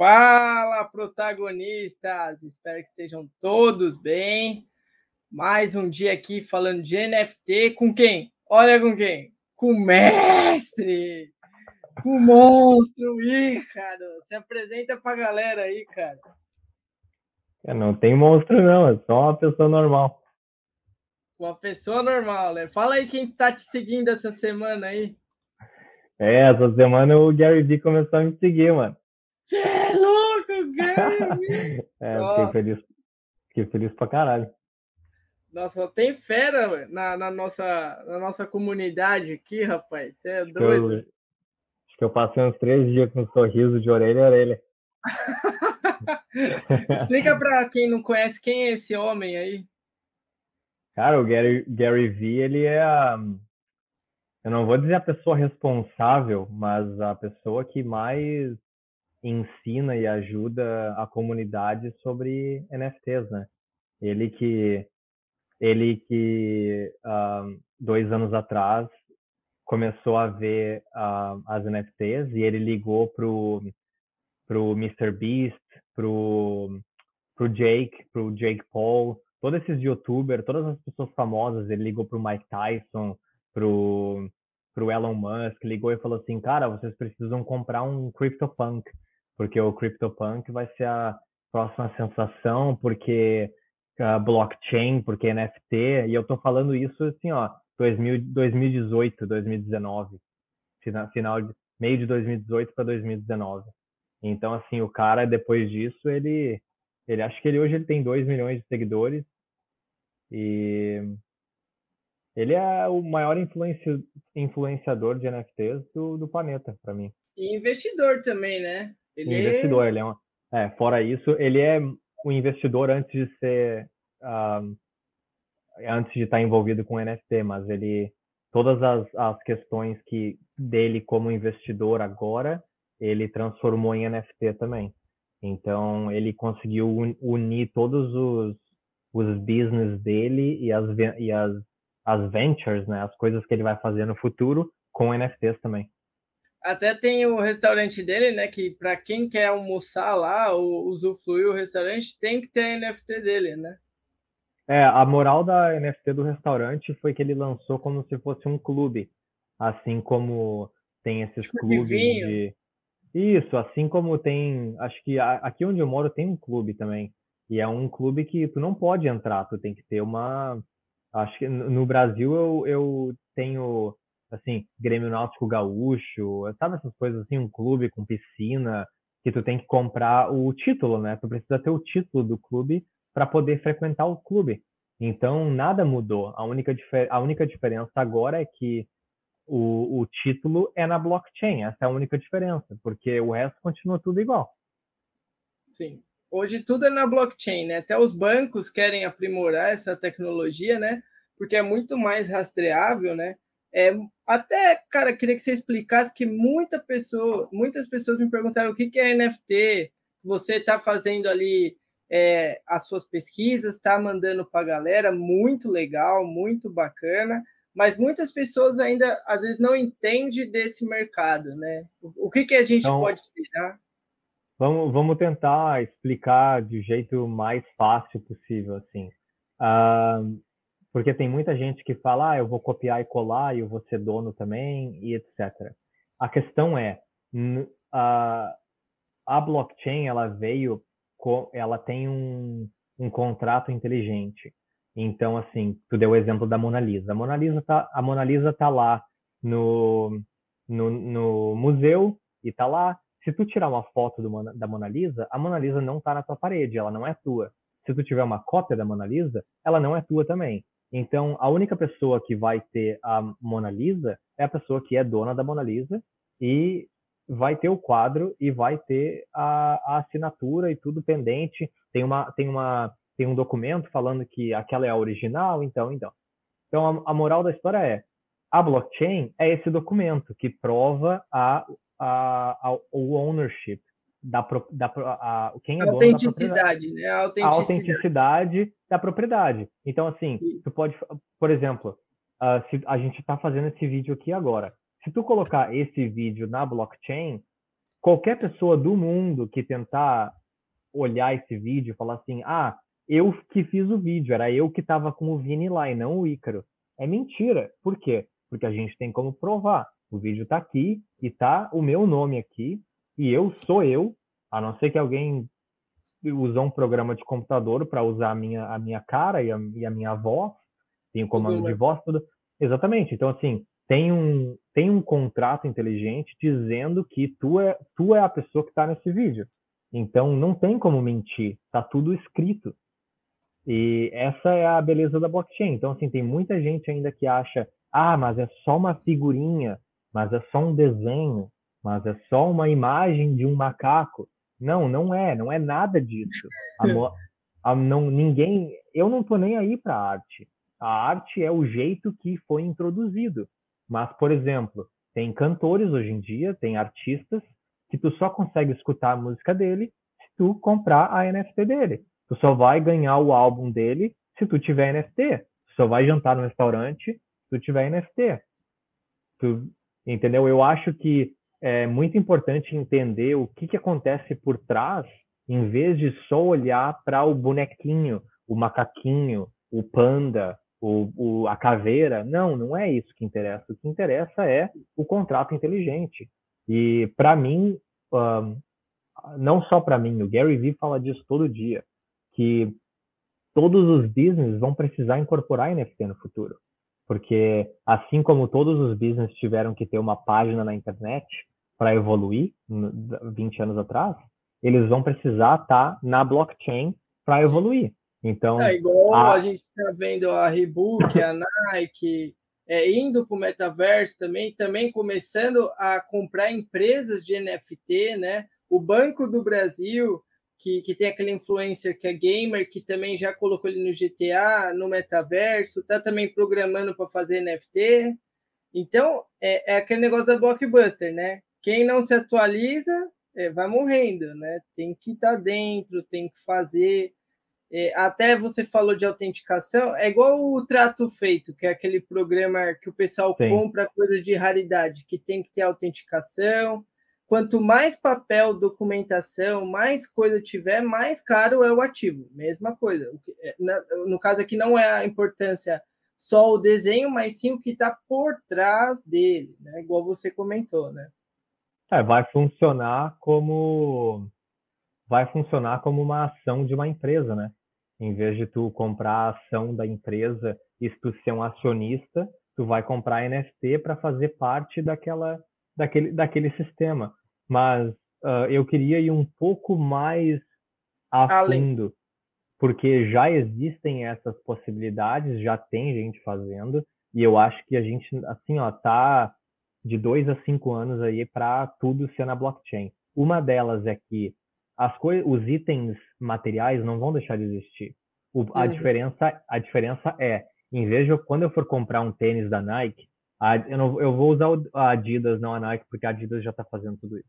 Fala, protagonistas! Espero que estejam todos bem. Mais um dia aqui falando de NFT com quem? Olha com quem? Com o mestre! Com o monstro, Ícaro! Se apresenta pra galera aí, cara. Não tem monstro, não, é só uma pessoa normal. Uma pessoa normal, né? Fala aí quem tá te seguindo essa semana aí. É, essa semana o Gary Vee começou a me seguir, mano. Você é louco, Gary! é, fiquei feliz. Fiquei feliz pra caralho. Nossa, tem fera na, na, nossa, na nossa comunidade aqui, rapaz. Você é acho doido. Que eu, acho que eu passei uns três dias com um sorriso de orelha a orelha. Explica para quem não conhece quem é esse homem aí. Cara, o Gary, Gary Vee, ele é a, eu não vou dizer a pessoa responsável, mas a pessoa que mais ensina e ajuda a comunidade sobre NFTs, né? Ele que ele que uh, dois anos atrás começou a ver uh, as NFTs e ele ligou pro pro Mr Beast, pro pro Jake, pro Jake Paul, todos esses YouTubers, todas as pessoas famosas, ele ligou pro Mike Tyson, pro pro Elon Musk, ligou e falou assim, cara, vocês precisam comprar um CryptoPunk porque o CryptoPunk vai ser a próxima sensação, porque a blockchain, porque NFT, e eu tô falando isso assim, ó, 2000, 2018, 2019, final, final de, meio de 2018 para 2019. Então, assim, o cara, depois disso, ele, ele acho que ele hoje ele tem 2 milhões de seguidores e ele é o maior influenci, influenciador de NFTs do, do planeta, para mim. E investidor também, né? Ele investidor, é... ele é, um, é fora isso, ele é um investidor antes de ser antes de estar envolvido com NFT, mas ele todas as, as questões que dele como investidor agora ele transformou em NFT também. Então ele conseguiu unir todos os os business dele e as e as as ventures, né, as coisas que ele vai fazer no futuro com NFTs também. Até tem o restaurante dele, né? Que para quem quer almoçar lá ou usufruir o restaurante, tem que ter a NFT dele, né? É, a moral da NFT do restaurante foi que ele lançou como se fosse um clube. Assim como tem esses tipo clubes de, de, Isso, assim como tem. Acho que aqui onde eu moro tem um clube também. E é um clube que tu não pode entrar, tu tem que ter uma. Acho que no Brasil eu, eu tenho assim, Grêmio Náutico Gaúcho, sabe essas coisas assim, um clube com piscina, que tu tem que comprar o título, né? Tu precisa ter o título do clube para poder frequentar o clube. Então, nada mudou. A única, a única diferença agora é que o, o título é na blockchain. Essa é a única diferença, porque o resto continua tudo igual. Sim. Hoje tudo é na blockchain, né? Até os bancos querem aprimorar essa tecnologia, né? Porque é muito mais rastreável, né? É, até, cara, queria que você explicasse que muita pessoa, muitas pessoas me perguntaram o que, que é NFT. Você está fazendo ali é, as suas pesquisas, está mandando para a galera, muito legal, muito bacana, mas muitas pessoas ainda às vezes não entendem desse mercado, né? O, o que, que a gente então, pode esperar? Vamos, vamos tentar explicar do jeito mais fácil possível, assim. Uh, porque tem muita gente que fala, ah, eu vou copiar e colar eu vou ser dono também e etc. A questão é, a, a blockchain ela veio, ela tem um, um contrato inteligente. Então, assim, tu deu o exemplo da Mona Lisa. A Mona Lisa tá, a Mona Lisa tá lá no, no, no museu e tá lá. Se tu tirar uma foto do, da Mona Lisa, a Mona Lisa não tá na tua parede, ela não é tua. Se tu tiver uma cópia da Mona Lisa, ela não é tua também. Então, a única pessoa que vai ter a Mona Lisa é a pessoa que é dona da Mona Lisa e vai ter o quadro e vai ter a, a assinatura e tudo pendente. Tem uma, tem uma, tem um documento falando que aquela é a original, então, então. Então, a, a moral da história é a blockchain é esse documento que prova a, a, a, o ownership da, da a, quem é autenticidade, né? A autenticidade. a autenticidade da propriedade. Então, assim, Isso. tu pode, por exemplo, uh, se a gente está fazendo esse vídeo aqui agora. Se tu colocar esse vídeo na blockchain, qualquer pessoa do mundo que tentar olhar esse vídeo e falar assim, ah, eu que fiz o vídeo, era eu que estava com o Vini lá e não o Ícaro. É mentira. Por quê? Porque a gente tem como provar. O vídeo está aqui e tá o meu nome aqui e eu sou eu, a não ser que alguém usou um programa de computador para usar a minha, a minha cara e a, e a minha voz, tem o comando de voz, tudo. Exatamente. Então, assim, tem um, tem um contrato inteligente dizendo que tu é, tu é a pessoa que está nesse vídeo. Então, não tem como mentir. Tá tudo escrito. E essa é a beleza da blockchain. Então, assim, tem muita gente ainda que acha, ah, mas é só uma figurinha, mas é só um desenho, mas é só uma imagem de um macaco. Não, não é, não é nada disso. A, a, não, ninguém, eu não tô nem aí para arte. A arte é o jeito que foi introduzido. Mas, por exemplo, tem cantores hoje em dia, tem artistas que tu só consegue escutar a música dele se tu comprar a NFT dele. Tu só vai ganhar o álbum dele se tu tiver NFT. Tu só vai jantar no restaurante se tu tiver NFT. Tu, entendeu? Eu acho que é muito importante entender o que, que acontece por trás, em vez de só olhar para o bonequinho, o macaquinho, o panda, o, o, a caveira. Não, não é isso que interessa. O que interessa é o contrato inteligente. E para mim, um, não só para mim, o Gary Vee fala disso todo dia, que todos os business vão precisar incorporar NFT no futuro. Porque assim como todos os business tiveram que ter uma página na internet, para evoluir 20 anos atrás, eles vão precisar estar tá na blockchain para evoluir. Então, é igual a, a gente está vendo a Reebok, a Nike, é, indo para o metaverso também, também começando a comprar empresas de NFT, né? O Banco do Brasil, que, que tem aquele influencer que é gamer, que também já colocou ele no GTA, no metaverso, está também programando para fazer NFT. Então, é, é aquele negócio da blockbuster, né? Quem não se atualiza é, vai morrendo, né? Tem que estar tá dentro, tem que fazer. É, até você falou de autenticação, é igual o trato feito, que é aquele programa que o pessoal Sim. compra coisa de raridade, que tem que ter autenticação. Quanto mais papel, documentação, mais coisa tiver, mais caro é o ativo. Mesma coisa. É, no caso aqui, não é a importância só o desenho, mas sim o que está por trás dele, né? Igual você comentou, né? É, vai funcionar como vai funcionar como uma ação de uma empresa, né? Em vez de tu comprar a ação da empresa e tu ser um acionista, tu vai comprar NFT para fazer parte daquela daquele daquele sistema. Mas uh, eu queria ir um pouco mais a fundo, porque já existem essas possibilidades, já tem gente fazendo, e eu acho que a gente assim, ó, tá de dois a cinco anos aí para tudo ser na blockchain. Uma delas é que as os itens materiais não vão deixar de existir. O, a, uhum. diferença, a diferença é, em vez de quando eu for comprar um tênis da Nike, a, eu, não, eu vou usar a Adidas, não a Nike, porque a Adidas já está fazendo tudo isso.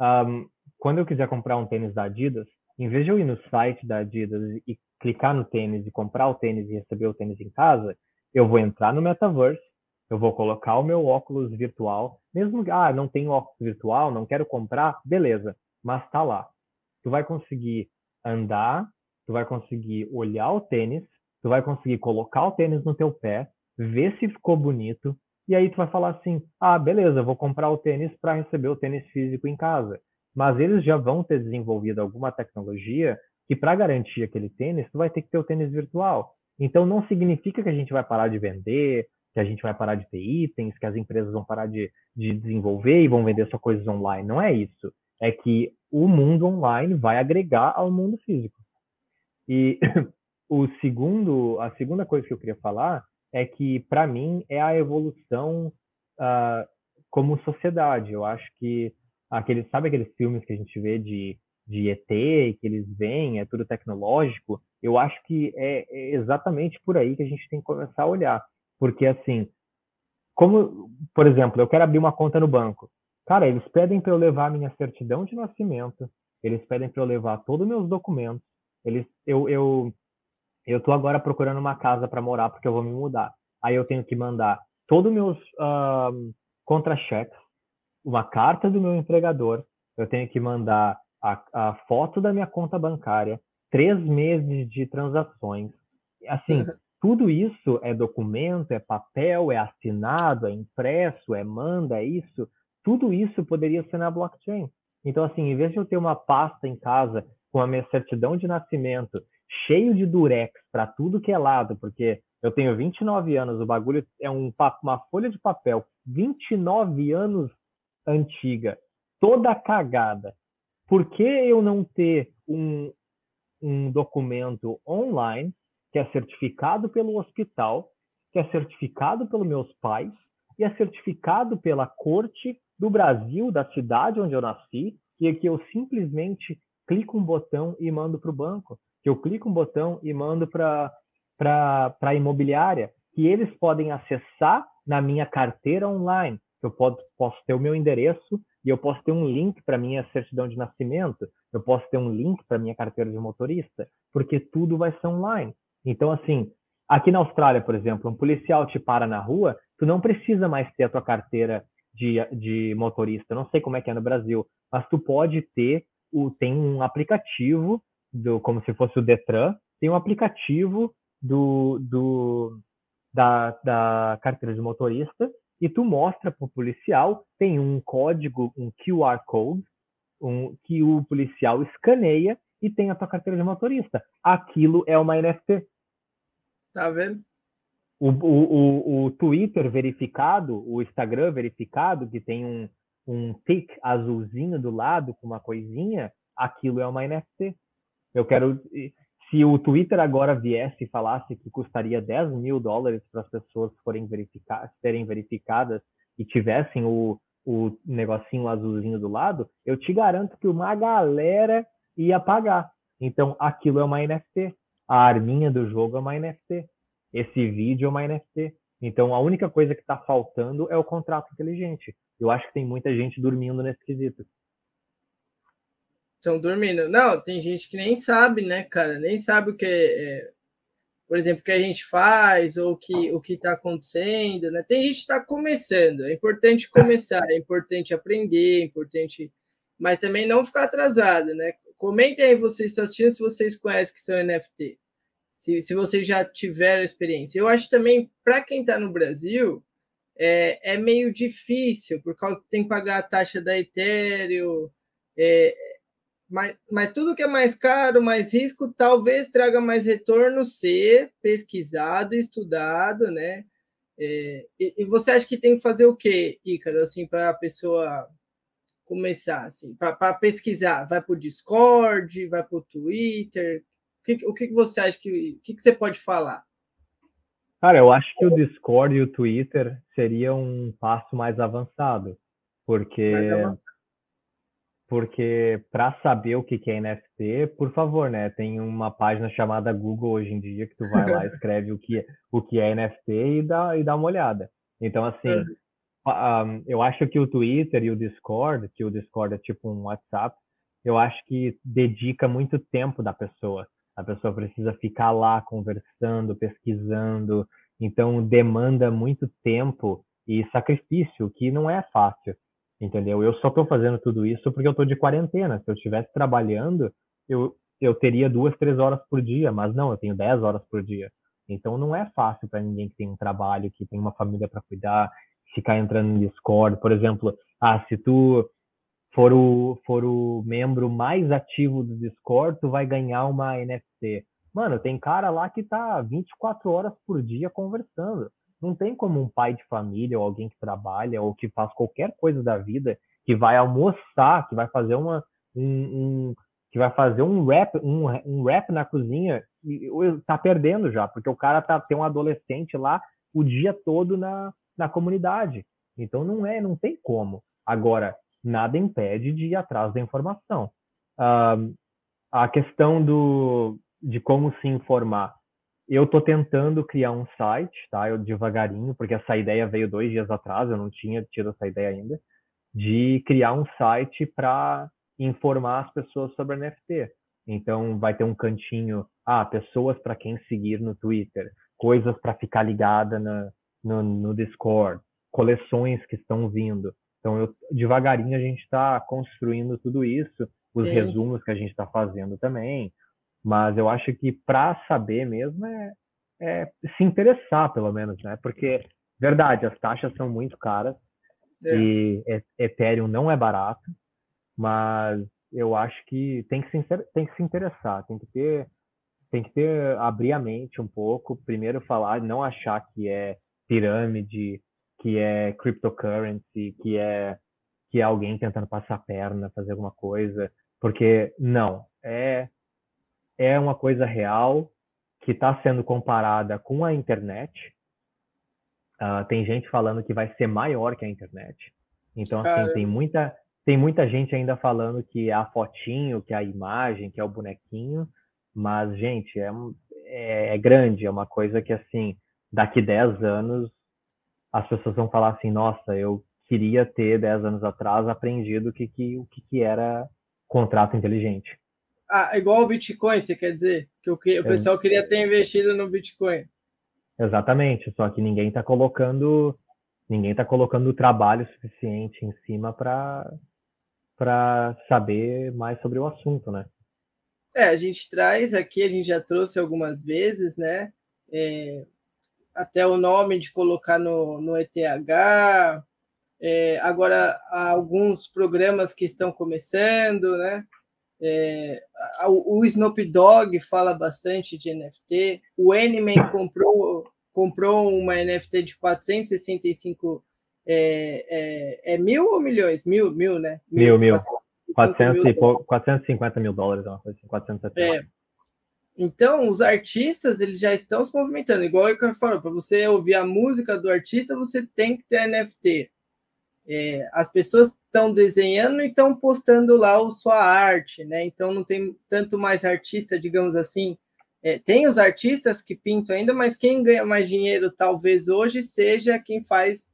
Um, quando eu quiser comprar um tênis da Adidas, em vez de eu ir no site da Adidas e clicar no tênis e comprar o tênis e receber o tênis em casa, eu vou entrar no Metaverse, eu vou colocar o meu óculos virtual, mesmo que, ah, não tenho óculos virtual, não quero comprar, beleza, mas tá lá. Tu vai conseguir andar, tu vai conseguir olhar o tênis, tu vai conseguir colocar o tênis no teu pé, ver se ficou bonito, e aí tu vai falar assim: "Ah, beleza, vou comprar o tênis para receber o tênis físico em casa". Mas eles já vão ter desenvolvido alguma tecnologia que para garantir aquele tênis, tu vai ter que ter o tênis virtual. Então não significa que a gente vai parar de vender, que a gente vai parar de ter itens, que as empresas vão parar de, de desenvolver e vão vender só coisas online. Não é isso. É que o mundo online vai agregar ao mundo físico. E o segundo, a segunda coisa que eu queria falar é que, para mim, é a evolução uh, como sociedade. Eu acho que aqueles, sabe aqueles filmes que a gente vê de, de ET, que eles vêm, é tudo tecnológico? Eu acho que é, é exatamente por aí que a gente tem que começar a olhar porque, assim, como, por exemplo, eu quero abrir uma conta no banco. Cara, eles pedem para eu levar minha certidão de nascimento, eles pedem para eu levar todos os meus documentos. Eles, eu, eu, eu tô agora procurando uma casa para morar porque eu vou me mudar. Aí eu tenho que mandar todos os meus uh, contra-cheques, uma carta do meu empregador, eu tenho que mandar a, a foto da minha conta bancária, três meses de transações. Assim, tudo isso é documento, é papel, é assinado, é impresso, é manda, é isso. Tudo isso poderia ser na blockchain. Então, assim, em vez de eu ter uma pasta em casa com a minha certidão de nascimento cheio de durex para tudo que é lado, porque eu tenho 29 anos, o bagulho é um, uma folha de papel 29 anos antiga, toda cagada. Por que eu não ter um, um documento online que é certificado pelo hospital, que é certificado pelos meus pais e é certificado pela corte do Brasil, da cidade onde eu nasci, e que eu simplesmente clico um botão e mando para o banco, que eu clico um botão e mando para a imobiliária, que eles podem acessar na minha carteira online. Eu posso, posso ter o meu endereço e eu posso ter um link para minha certidão de nascimento, eu posso ter um link para minha carteira de motorista, porque tudo vai ser online. Então, assim, aqui na Austrália, por exemplo, um policial te para na rua, tu não precisa mais ter a tua carteira de, de motorista. não sei como é que é no Brasil, mas tu pode ter o tem um aplicativo do como se fosse o Detran, tem um aplicativo do, do da, da carteira de motorista e tu mostra para o policial, tem um código, um QR Code, um, que o policial escaneia e tem a tua carteira de motorista. Aquilo é uma NFT. Tá vendo? O, o, o, o Twitter verificado, o Instagram verificado, que tem um, um tick azulzinho do lado com uma coisinha, aquilo é uma NFT. Eu quero. Se o Twitter agora viesse e falasse que custaria 10 mil dólares para as pessoas forem verificar, serem verificadas e tivessem o, o negocinho azulzinho do lado, eu te garanto que uma galera ia pagar. Então, aquilo é uma NFT a arminha do jogo é uma NFT. Esse vídeo é uma NFT. Então, a única coisa que está faltando é o contrato inteligente. Eu acho que tem muita gente dormindo nesse quesito. Estão dormindo. Não, tem gente que nem sabe, né, cara? Nem sabe o que é, por exemplo, o que a gente faz ou que, o que está acontecendo, né? Tem gente que está começando. É importante começar, é importante aprender, é importante, mas também não ficar atrasado, né? Comentem aí vocês estão assistindo se vocês conhecem que são NFT. Se, se vocês já tiveram experiência. Eu acho também, para quem está no Brasil, é, é meio difícil, por causa tem que pagar a taxa da Ethereum. É, mas, mas tudo que é mais caro, mais risco, talvez traga mais retorno ser pesquisado estudado, né? É, e, e, você acha que tem que fazer o quê, Ícaro, assim, para a pessoa começar assim, para pesquisar? Vai para o Discord, vai para o Twitter? O que, o que você acha que, o que, que você pode falar? Cara, eu acho que o Discord e o Twitter seria um passo mais avançado, porque porque para saber o que é NFT, por favor, né? Tem uma página chamada Google hoje em dia que tu vai lá, escreve o que é, o que é NFT e dá e dá uma olhada. Então assim, um, eu acho que o Twitter e o Discord, que o Discord é tipo um WhatsApp, eu acho que dedica muito tempo da pessoa. A pessoa precisa ficar lá conversando, pesquisando, então demanda muito tempo e sacrifício, que não é fácil, entendeu? Eu só estou fazendo tudo isso porque eu estou de quarentena. Se eu estivesse trabalhando, eu, eu teria duas, três horas por dia, mas não, eu tenho dez horas por dia. Então não é fácil para ninguém que tem um trabalho, que tem uma família para cuidar, ficar entrando no Discord. Por exemplo, ah, se tu for o, for o membro mais ativo do Discord, tu vai ganhar uma NFT. Mano, tem cara lá que tá 24 horas por dia conversando. Não tem como um pai de família ou alguém que trabalha ou que faz qualquer coisa da vida que vai almoçar, que vai fazer uma um, um que vai fazer um rap, um, um rap na cozinha e tá perdendo já, porque o cara tá tem um adolescente lá o dia todo na na comunidade. Então não é, não tem como. Agora, nada impede de ir atrás da informação. Uh, a questão do, de como se informar. Eu estou tentando criar um site, tá? Eu devagarinho, porque essa ideia veio dois dias atrás, eu não tinha tido essa ideia ainda, de criar um site para informar as pessoas sobre NFT. Então, vai ter um cantinho, ah, pessoas para quem seguir no Twitter, coisas para ficar ligada na, no, no Discord, coleções que estão vindo. Então, eu, devagarinho a gente está construindo tudo isso, os sim, resumos que a gente está fazendo também. Mas eu acho que para saber mesmo é, é, se interessar, pelo menos, né? Porque, verdade, as taxas são muito caras é. e Ethereum não é barato, mas eu acho que tem que se, tem que se interessar, tem que ter tem que ter abrir a mente um pouco, primeiro falar, não achar que é pirâmide, que é cryptocurrency, que é que é alguém tentando passar a perna, fazer alguma coisa, porque não, é é uma coisa real que está sendo comparada com a internet. Uh, tem gente falando que vai ser maior que a internet. Então, assim, tem muita, tem muita gente ainda falando que é a fotinho, que é a imagem, que é o bonequinho. Mas, gente, é, é, é grande, é uma coisa que, assim, daqui 10 anos, as pessoas vão falar assim, nossa, eu queria ter 10 anos atrás aprendido o que, que, o que, que era contrato inteligente. Ah, igual o Bitcoin, você quer dizer? Que o, o pessoal queria ter investido no Bitcoin. Exatamente, só que ninguém está colocando ninguém está colocando trabalho suficiente em cima para para saber mais sobre o assunto, né? É, a gente traz aqui, a gente já trouxe algumas vezes, né? É, até o nome de colocar no, no ETH. É, agora, há alguns programas que estão começando, né? É, o Snoop Dogg fala bastante de NFT. O Animan comprou, comprou uma NFT de 465 é, é, é, mil ou milhões? Mil, mil, né? Mil, mil. 400 mil, 450 mil dólares, uma coisa assim, 470. É. Então, os artistas eles já estão se movimentando. Igual eu falo, para você ouvir a música do artista, você tem que ter NFT. É, as pessoas estão desenhando e estão postando lá a sua arte, né? Então não tem tanto mais artista, digamos assim. É, tem os artistas que pintam ainda, mas quem ganha mais dinheiro talvez hoje seja quem faz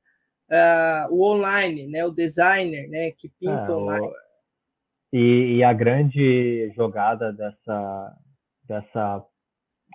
uh, o online, né? O designer, né? Que pinta é, online. O... E, e, a grande jogada dessa, dessa,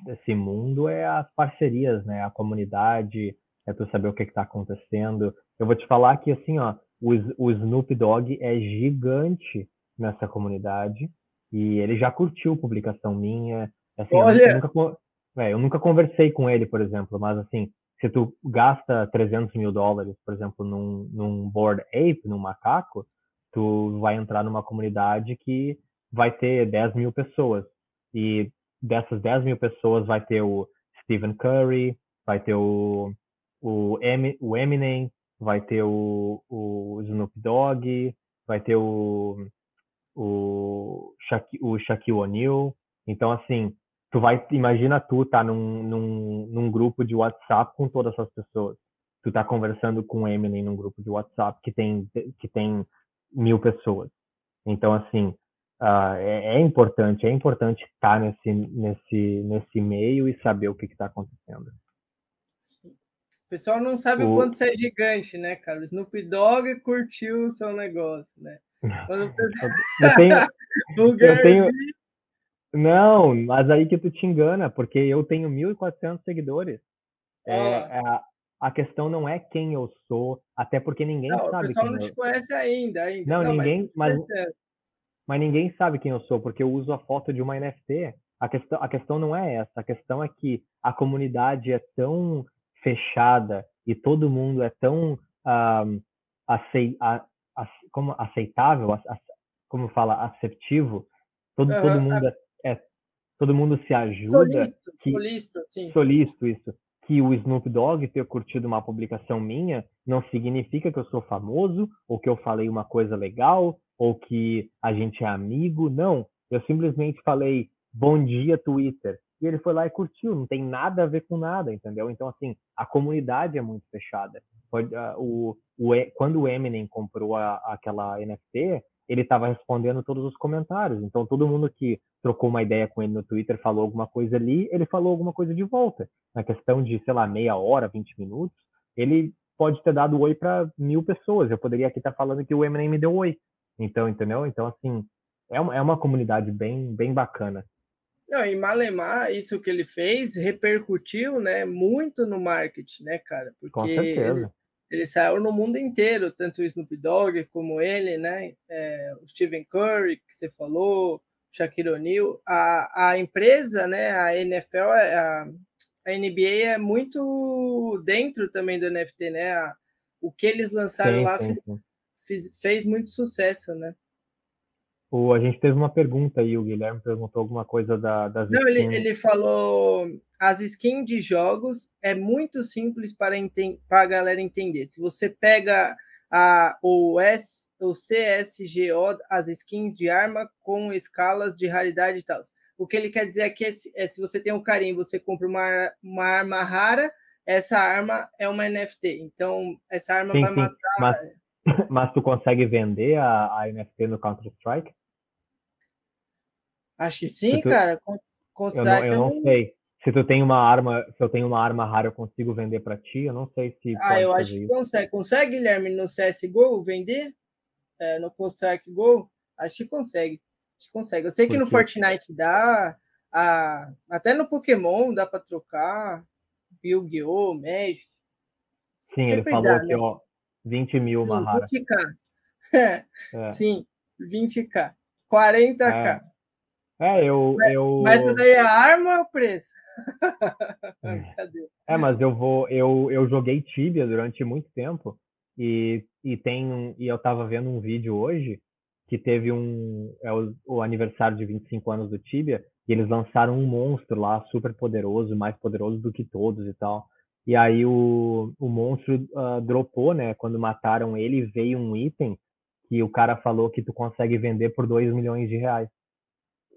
desse mundo é as parcerias, né? A comunidade, é tu saber o que está acontecendo. Eu vou te falar que, assim, ó, o, o Snoop Dogg é gigante nessa comunidade e ele já curtiu publicação minha. Assim, Olha! Eu nunca, é, eu nunca conversei com ele, por exemplo, mas, assim, se tu gasta 300 mil dólares, por exemplo, num, num Board Ape, num macaco, tu vai entrar numa comunidade que vai ter 10 mil pessoas. E dessas 10 mil pessoas vai ter o Stephen Curry, vai ter o, o, em, o Eminem, vai ter o, o Snoop Dogg, vai ter o, o, o Shaquille O'Neal. Então, assim, tu vai, imagina tu tá num, num, num grupo de WhatsApp com todas essas pessoas. Tu tá conversando com o Eminem num grupo de WhatsApp que tem, que tem mil pessoas. Então, assim, uh, é, é, importante, é importante estar tá nesse, nesse, nesse meio e saber o que está acontecendo. Sim. O pessoal não sabe o... o quanto você é gigante, né, cara? O Snoop Dogg curtiu o seu negócio, né? Quando... eu tenho, eu tenho... Não, mas aí que tu te engana, porque eu tenho 1.400 seguidores. É, é, a, a questão não é quem eu sou, até porque ninguém não, sabe. O pessoal não te conhece ainda, ainda. Não, não ninguém, mas, mas, mas, ninguém sabe quem eu sou, porque eu uso a foto de uma NFT. A questão, a questão não é essa, a questão é que a comunidade é tão fechada e todo mundo é tão um, acei, a, a, como aceitável, a, como fala, aceptivo, todo, uhum, todo mundo é, é, todo mundo se ajuda. Solisto, que, solisto, sim. Solisto, isso. Que o Snoop Dogg ter curtido uma publicação minha não significa que eu sou famoso, ou que eu falei uma coisa legal, ou que a gente é amigo. Não. Eu simplesmente falei, bom dia, Twitter e ele foi lá e curtiu, não tem nada a ver com nada, entendeu? Então, assim, a comunidade é muito fechada. Uh, o, o, quando o Eminem comprou a, aquela NFT, ele estava respondendo todos os comentários. Então, todo mundo que trocou uma ideia com ele no Twitter falou alguma coisa ali, ele falou alguma coisa de volta. Na questão de, sei lá, meia hora, 20 minutos, ele pode ter dado oi para mil pessoas. Eu poderia aqui estar tá falando que o Eminem me deu oi. Então, entendeu? Então, assim, é uma, é uma comunidade bem, bem bacana. Não, e Malemar, isso que ele fez repercutiu, né, muito no marketing, né, cara? Porque Com certeza. Ele saiu no mundo inteiro, tanto o Snoop Dogg como ele, né? É, o Stephen Curry, que você falou, Shaquille O'Neal. A, a empresa, né? A NFL, é, a, a NBA é muito dentro também do NFT, né? A, o que eles lançaram sim, lá sim, sim. Fez, fez muito sucesso, né? O, a gente teve uma pergunta aí, o Guilherme perguntou alguma coisa da, das Não, ele, ele falou as skins de jogos é muito simples para, a galera entender. Se você pega a, o, S, o CSGO, as skins de arma com escalas de raridade e tal. O que ele quer dizer é que é, se você tem um carinho, você compra uma, uma arma rara, essa arma é uma NFT. Então, essa arma sim, vai sim. matar. Mas, mas tu consegue vender a, a NFT no Counter-Strike? Acho que sim, tu... cara. Consegue. Eu não, eu não sei. Se tu tem uma arma, se eu tenho uma arma rara, eu consigo vender para ti? Eu não sei se. Ah, eu acho que isso. consegue. Consegue, Guilherme, no CSGO vender? É, no Counter-Strike Go? Acho que consegue. Acho que consegue. Eu sei que no Fortnite dá. A... Até no Pokémon dá para trocar. Yu-Gi-Oh!, Magic. Sim, Sempre ele falou dá, que, né? ó, 20 mil uma rara. 20k. É. Sim, 20k. 40k. É. É, eu. Mas, eu... mas daí a arma ou o preço? é, mas eu vou. Eu, eu joguei Tibia durante muito tempo e, e tem e eu tava vendo um vídeo hoje que teve um é o, o, aniversário de 25 anos do Tibia e eles lançaram um monstro lá super poderoso, mais poderoso do que todos e tal. E aí o, o monstro uh, dropou, né? Quando mataram ele, veio um item que o cara falou que tu consegue vender por 2 milhões de reais.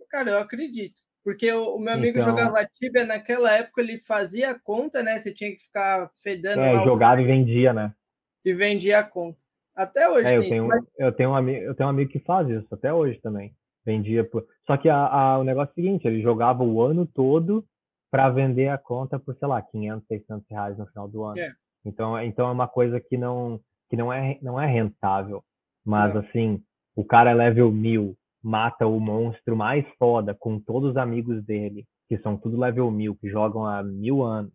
Cara, eu acredito. Porque o, o meu amigo então... jogava Tibia naquela época, ele fazia a conta, né? Você tinha que ficar fedando. É, jogava e vendia, né? E vendia a conta. Até hoje é, eu tenho, mas... eu, tenho um amigo, eu tenho um amigo que faz isso, até hoje também. Vendia por... Só que a, a, o negócio é o seguinte, ele jogava o ano todo para vender a conta por, sei lá, 500, 600 reais no final do ano. É. Então, então é uma coisa que não, que não, é, não é rentável. Mas, não. assim, o cara é level 1000, mata o monstro mais foda com todos os amigos dele, que são tudo level 1000, que jogam há mil anos,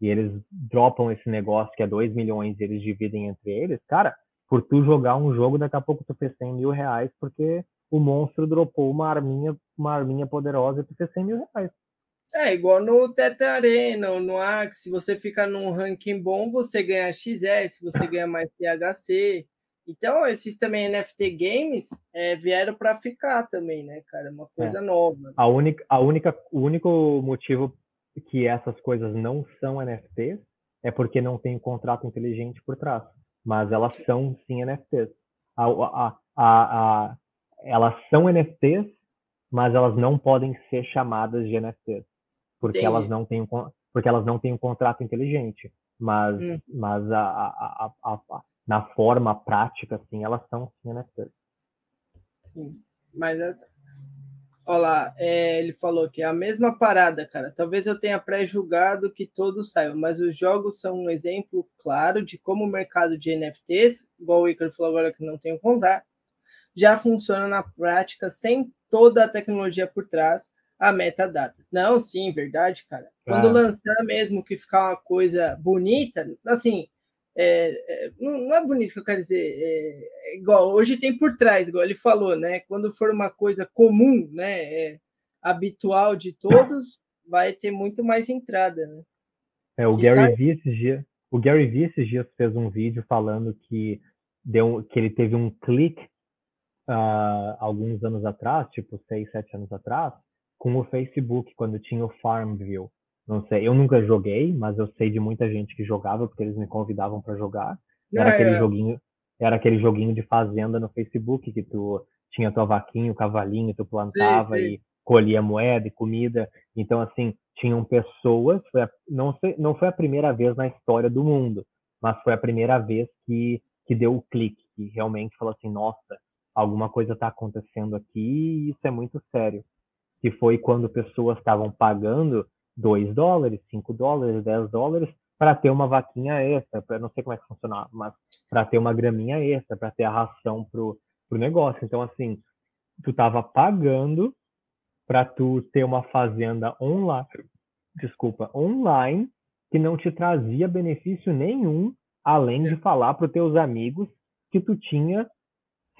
e eles dropam esse negócio que é 2 milhões e eles dividem entre eles, cara, por tu jogar um jogo, daqui a pouco tu fez 100 mil reais, porque o monstro dropou uma arminha, uma arminha poderosa e tu fez 100 mil reais. É, igual no Teta Arena, no Axe, se você fica num ranking bom, você ganha XS, você ganha mais THC, então, esses também NFT games é, vieram para ficar também, né, cara? É uma coisa é. nova. A única, a única, o único motivo que essas coisas não são NFTs é porque não tem um contrato inteligente por trás. Mas elas são sim NFTs. A, a, a, elas são NFTs, mas elas não podem ser chamadas de NFTs. Porque elas não têm um, porque elas não têm um contrato inteligente. Mas, hum. mas a, a, a, a, na forma prática, assim, elas são sim NFTs. Sim, mas olha lá, é, ele falou que é a mesma parada, cara. Talvez eu tenha pré-julgado que todos saibam, mas os jogos são um exemplo claro de como o mercado de NFTs, igual o Icaro falou agora que não tem o contato, já funciona na prática sem toda a tecnologia por trás, a metadata. Não, sim, verdade, cara. Quando ah. lançar mesmo que ficar uma coisa bonita, assim, é, é, não, é bonito que eu quero dizer. É, é, igual hoje tem por trás, igual ele falou, né? Quando for uma coisa comum, né? É, habitual de todos, vai ter muito mais entrada, né? É, o Gary sabe... V esses dias, o Gary V esses dias fez um vídeo falando que deu que ele teve um clique uh, alguns anos atrás, tipo seis, sete anos atrás, com o Facebook quando tinha o Farmville. Não sei, eu nunca joguei, mas eu sei de muita gente que jogava porque eles me convidavam para jogar. Era é, aquele é. joguinho, era aquele joguinho de fazenda no Facebook que tu tinha tua vaquinha, o cavalinho, tu plantava sim, sim. e colhia moeda e comida. Então assim, tinham pessoas, foi a, não foi, não foi a primeira vez na história do mundo, mas foi a primeira vez que que deu o clique, que realmente falou assim, nossa, alguma coisa está acontecendo aqui e isso é muito sério. Que foi quando pessoas estavam pagando 2 dólares, 5 dólares, 10 dólares para ter uma vaquinha extra, para não sei como é que funciona, mas para ter uma graminha extra, para ter a ração pro, pro negócio. Então assim, tu tava pagando para tu ter uma fazenda online, desculpa, online que não te trazia benefício nenhum além de falar para os teus amigos que tu tinha,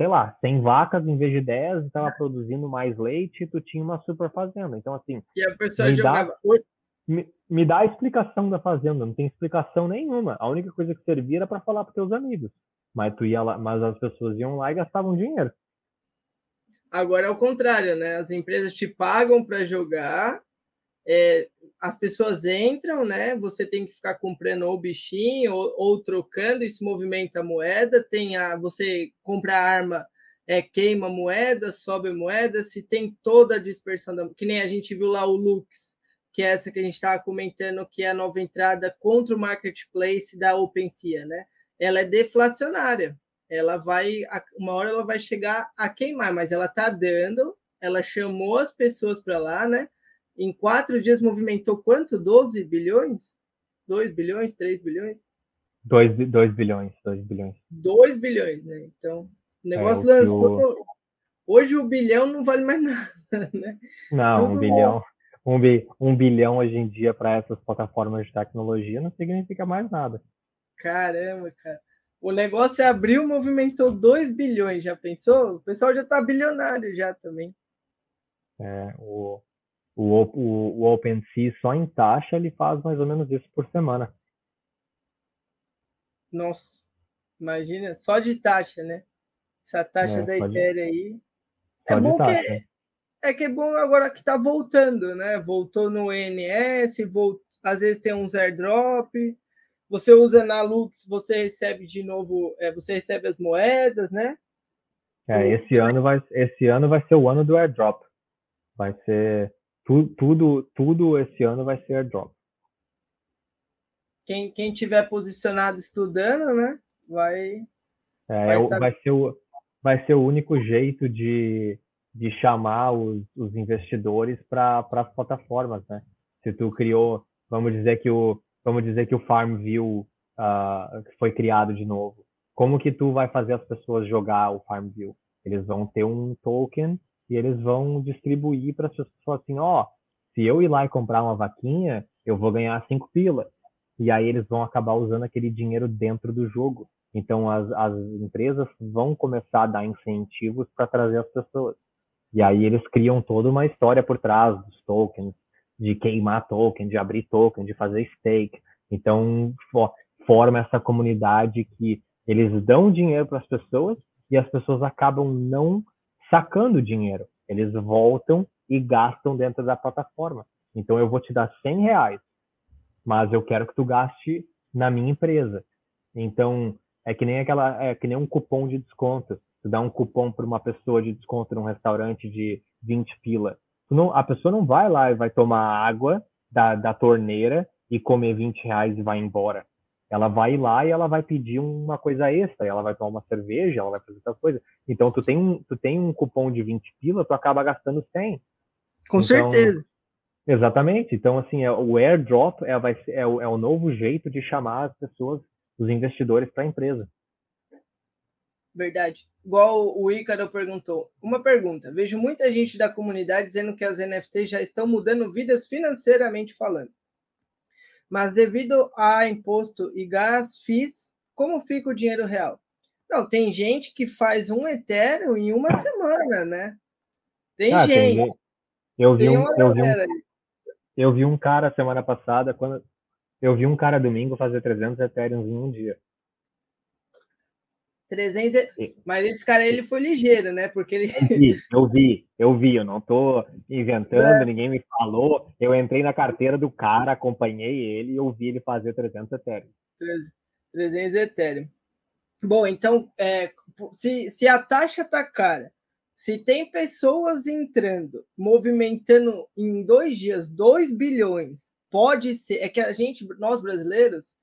sei lá, 100 vacas em vez de 10, estava produzindo mais leite e tu tinha uma super fazenda. Então, assim. E a pessoa jogava. Dá, me, me, dá a explicação da fazenda, não tem explicação nenhuma. A única coisa que servia era para falar para teus amigos. Mas, tu ia lá, mas as pessoas iam lá e gastavam dinheiro. Agora é o contrário, né? As empresas te pagam para jogar, é, as pessoas entram, né? Você tem que ficar comprando ou bichinho ou, ou trocando, isso movimenta a moeda. Tem a você compra a arma, é, queima a moeda, sobe a moeda. Se tem toda a dispersão da, que nem a gente viu lá o Lux, que é essa que a gente estava comentando, que é a nova entrada contra o marketplace da OpenSea, né? Ela é deflacionária ela vai, uma hora ela vai chegar a queimar, mas ela tá dando, ela chamou as pessoas para lá, né? Em quatro dias movimentou quanto? 12 bilhões? 2 bilhões? 3 bilhões? 2, 2 bilhões, 2 bilhões. 2 bilhões, né? Então, o negócio é, lançou. O... Hoje o bilhão não vale mais nada, né? Não, Tudo um bilhão. Um, bi, um bilhão hoje em dia para essas plataformas de tecnologia não significa mais nada. Caramba, cara. O negócio é abriu, movimentou 2 bilhões, já pensou? O pessoal já está bilionário já também. É, o, o, o, o OpenSea só em taxa ele faz mais ou menos isso por semana. Nossa, imagina, só de taxa, né? Essa taxa é, da Ethereum aí. É bom que é, é, que é bom agora que tá voltando, né? Voltou no ENS, volt... às vezes tem uns airdrop, você usa na Lux, você recebe de novo, é, você recebe as moedas, né? É, esse ano vai, esse ano vai ser o ano do airdrop. Vai ser tu, tudo, tudo esse ano vai ser airdrop. Quem, quem tiver posicionado estudando, né? Vai. É, vai, é vai, ser o, vai ser o único jeito de, de chamar os, os investidores para as plataformas, né? Se tu criou, vamos dizer que o vamos dizer que o Farmville uh, foi criado de novo. Como que tu vai fazer as pessoas jogar o Farmville? Eles vão ter um token e eles vão distribuir para as pessoas assim, ó, oh, se eu ir lá e comprar uma vaquinha, eu vou ganhar cinco pila. E aí eles vão acabar usando aquele dinheiro dentro do jogo. Então as, as empresas vão começar a dar incentivos para trazer as pessoas. E aí eles criam toda uma história por trás dos tokens, de queimar token, de abrir token, de fazer stake. Então, forma essa comunidade que eles dão dinheiro para as pessoas e as pessoas acabam não sacando dinheiro. Eles voltam e gastam dentro da plataforma. Então, eu vou te dar 100 reais, mas eu quero que tu gaste na minha empresa. Então, é que nem aquela, é que nem um cupom de desconto. Tu dá um cupom para uma pessoa de desconto num restaurante de 20 pila não, a pessoa não vai lá e vai tomar água da, da torneira e comer 20 reais e vai embora. Ela vai lá e ela vai pedir uma coisa extra, ela vai tomar uma cerveja, ela vai fazer outra coisa. Então, tu tem, tu tem um cupom de 20 pila, tu acaba gastando 100. Com então, certeza. Exatamente. Então, assim, é, o airdrop é, vai ser, é, o, é o novo jeito de chamar as pessoas, os investidores para a empresa. Verdade. Igual o Ícaro perguntou. Uma pergunta. Vejo muita gente da comunidade dizendo que as NFTs já estão mudando vidas financeiramente falando. Mas devido a imposto e gás FIIs, como fica o dinheiro real? Não, tem gente que faz um Ethereum em uma semana, né? Tem ah, gente. Tem, eu, vi um, eu, vi um, eu vi um cara semana passada, quando eu vi um cara domingo fazer 300 Ethereums em um dia. 300. Mas esse cara ele foi ligeiro, né? Porque ele. Eu vi, eu vi, eu vi, eu não tô inventando, é. ninguém me falou. Eu entrei na carteira do cara, acompanhei ele e eu vi ele fazer 300 Ethereum. 300 Ethereum. Bom, então, é, se, se a taxa tá cara, se tem pessoas entrando, movimentando em dois dias 2 bilhões, pode ser. É que a gente, nós brasileiros,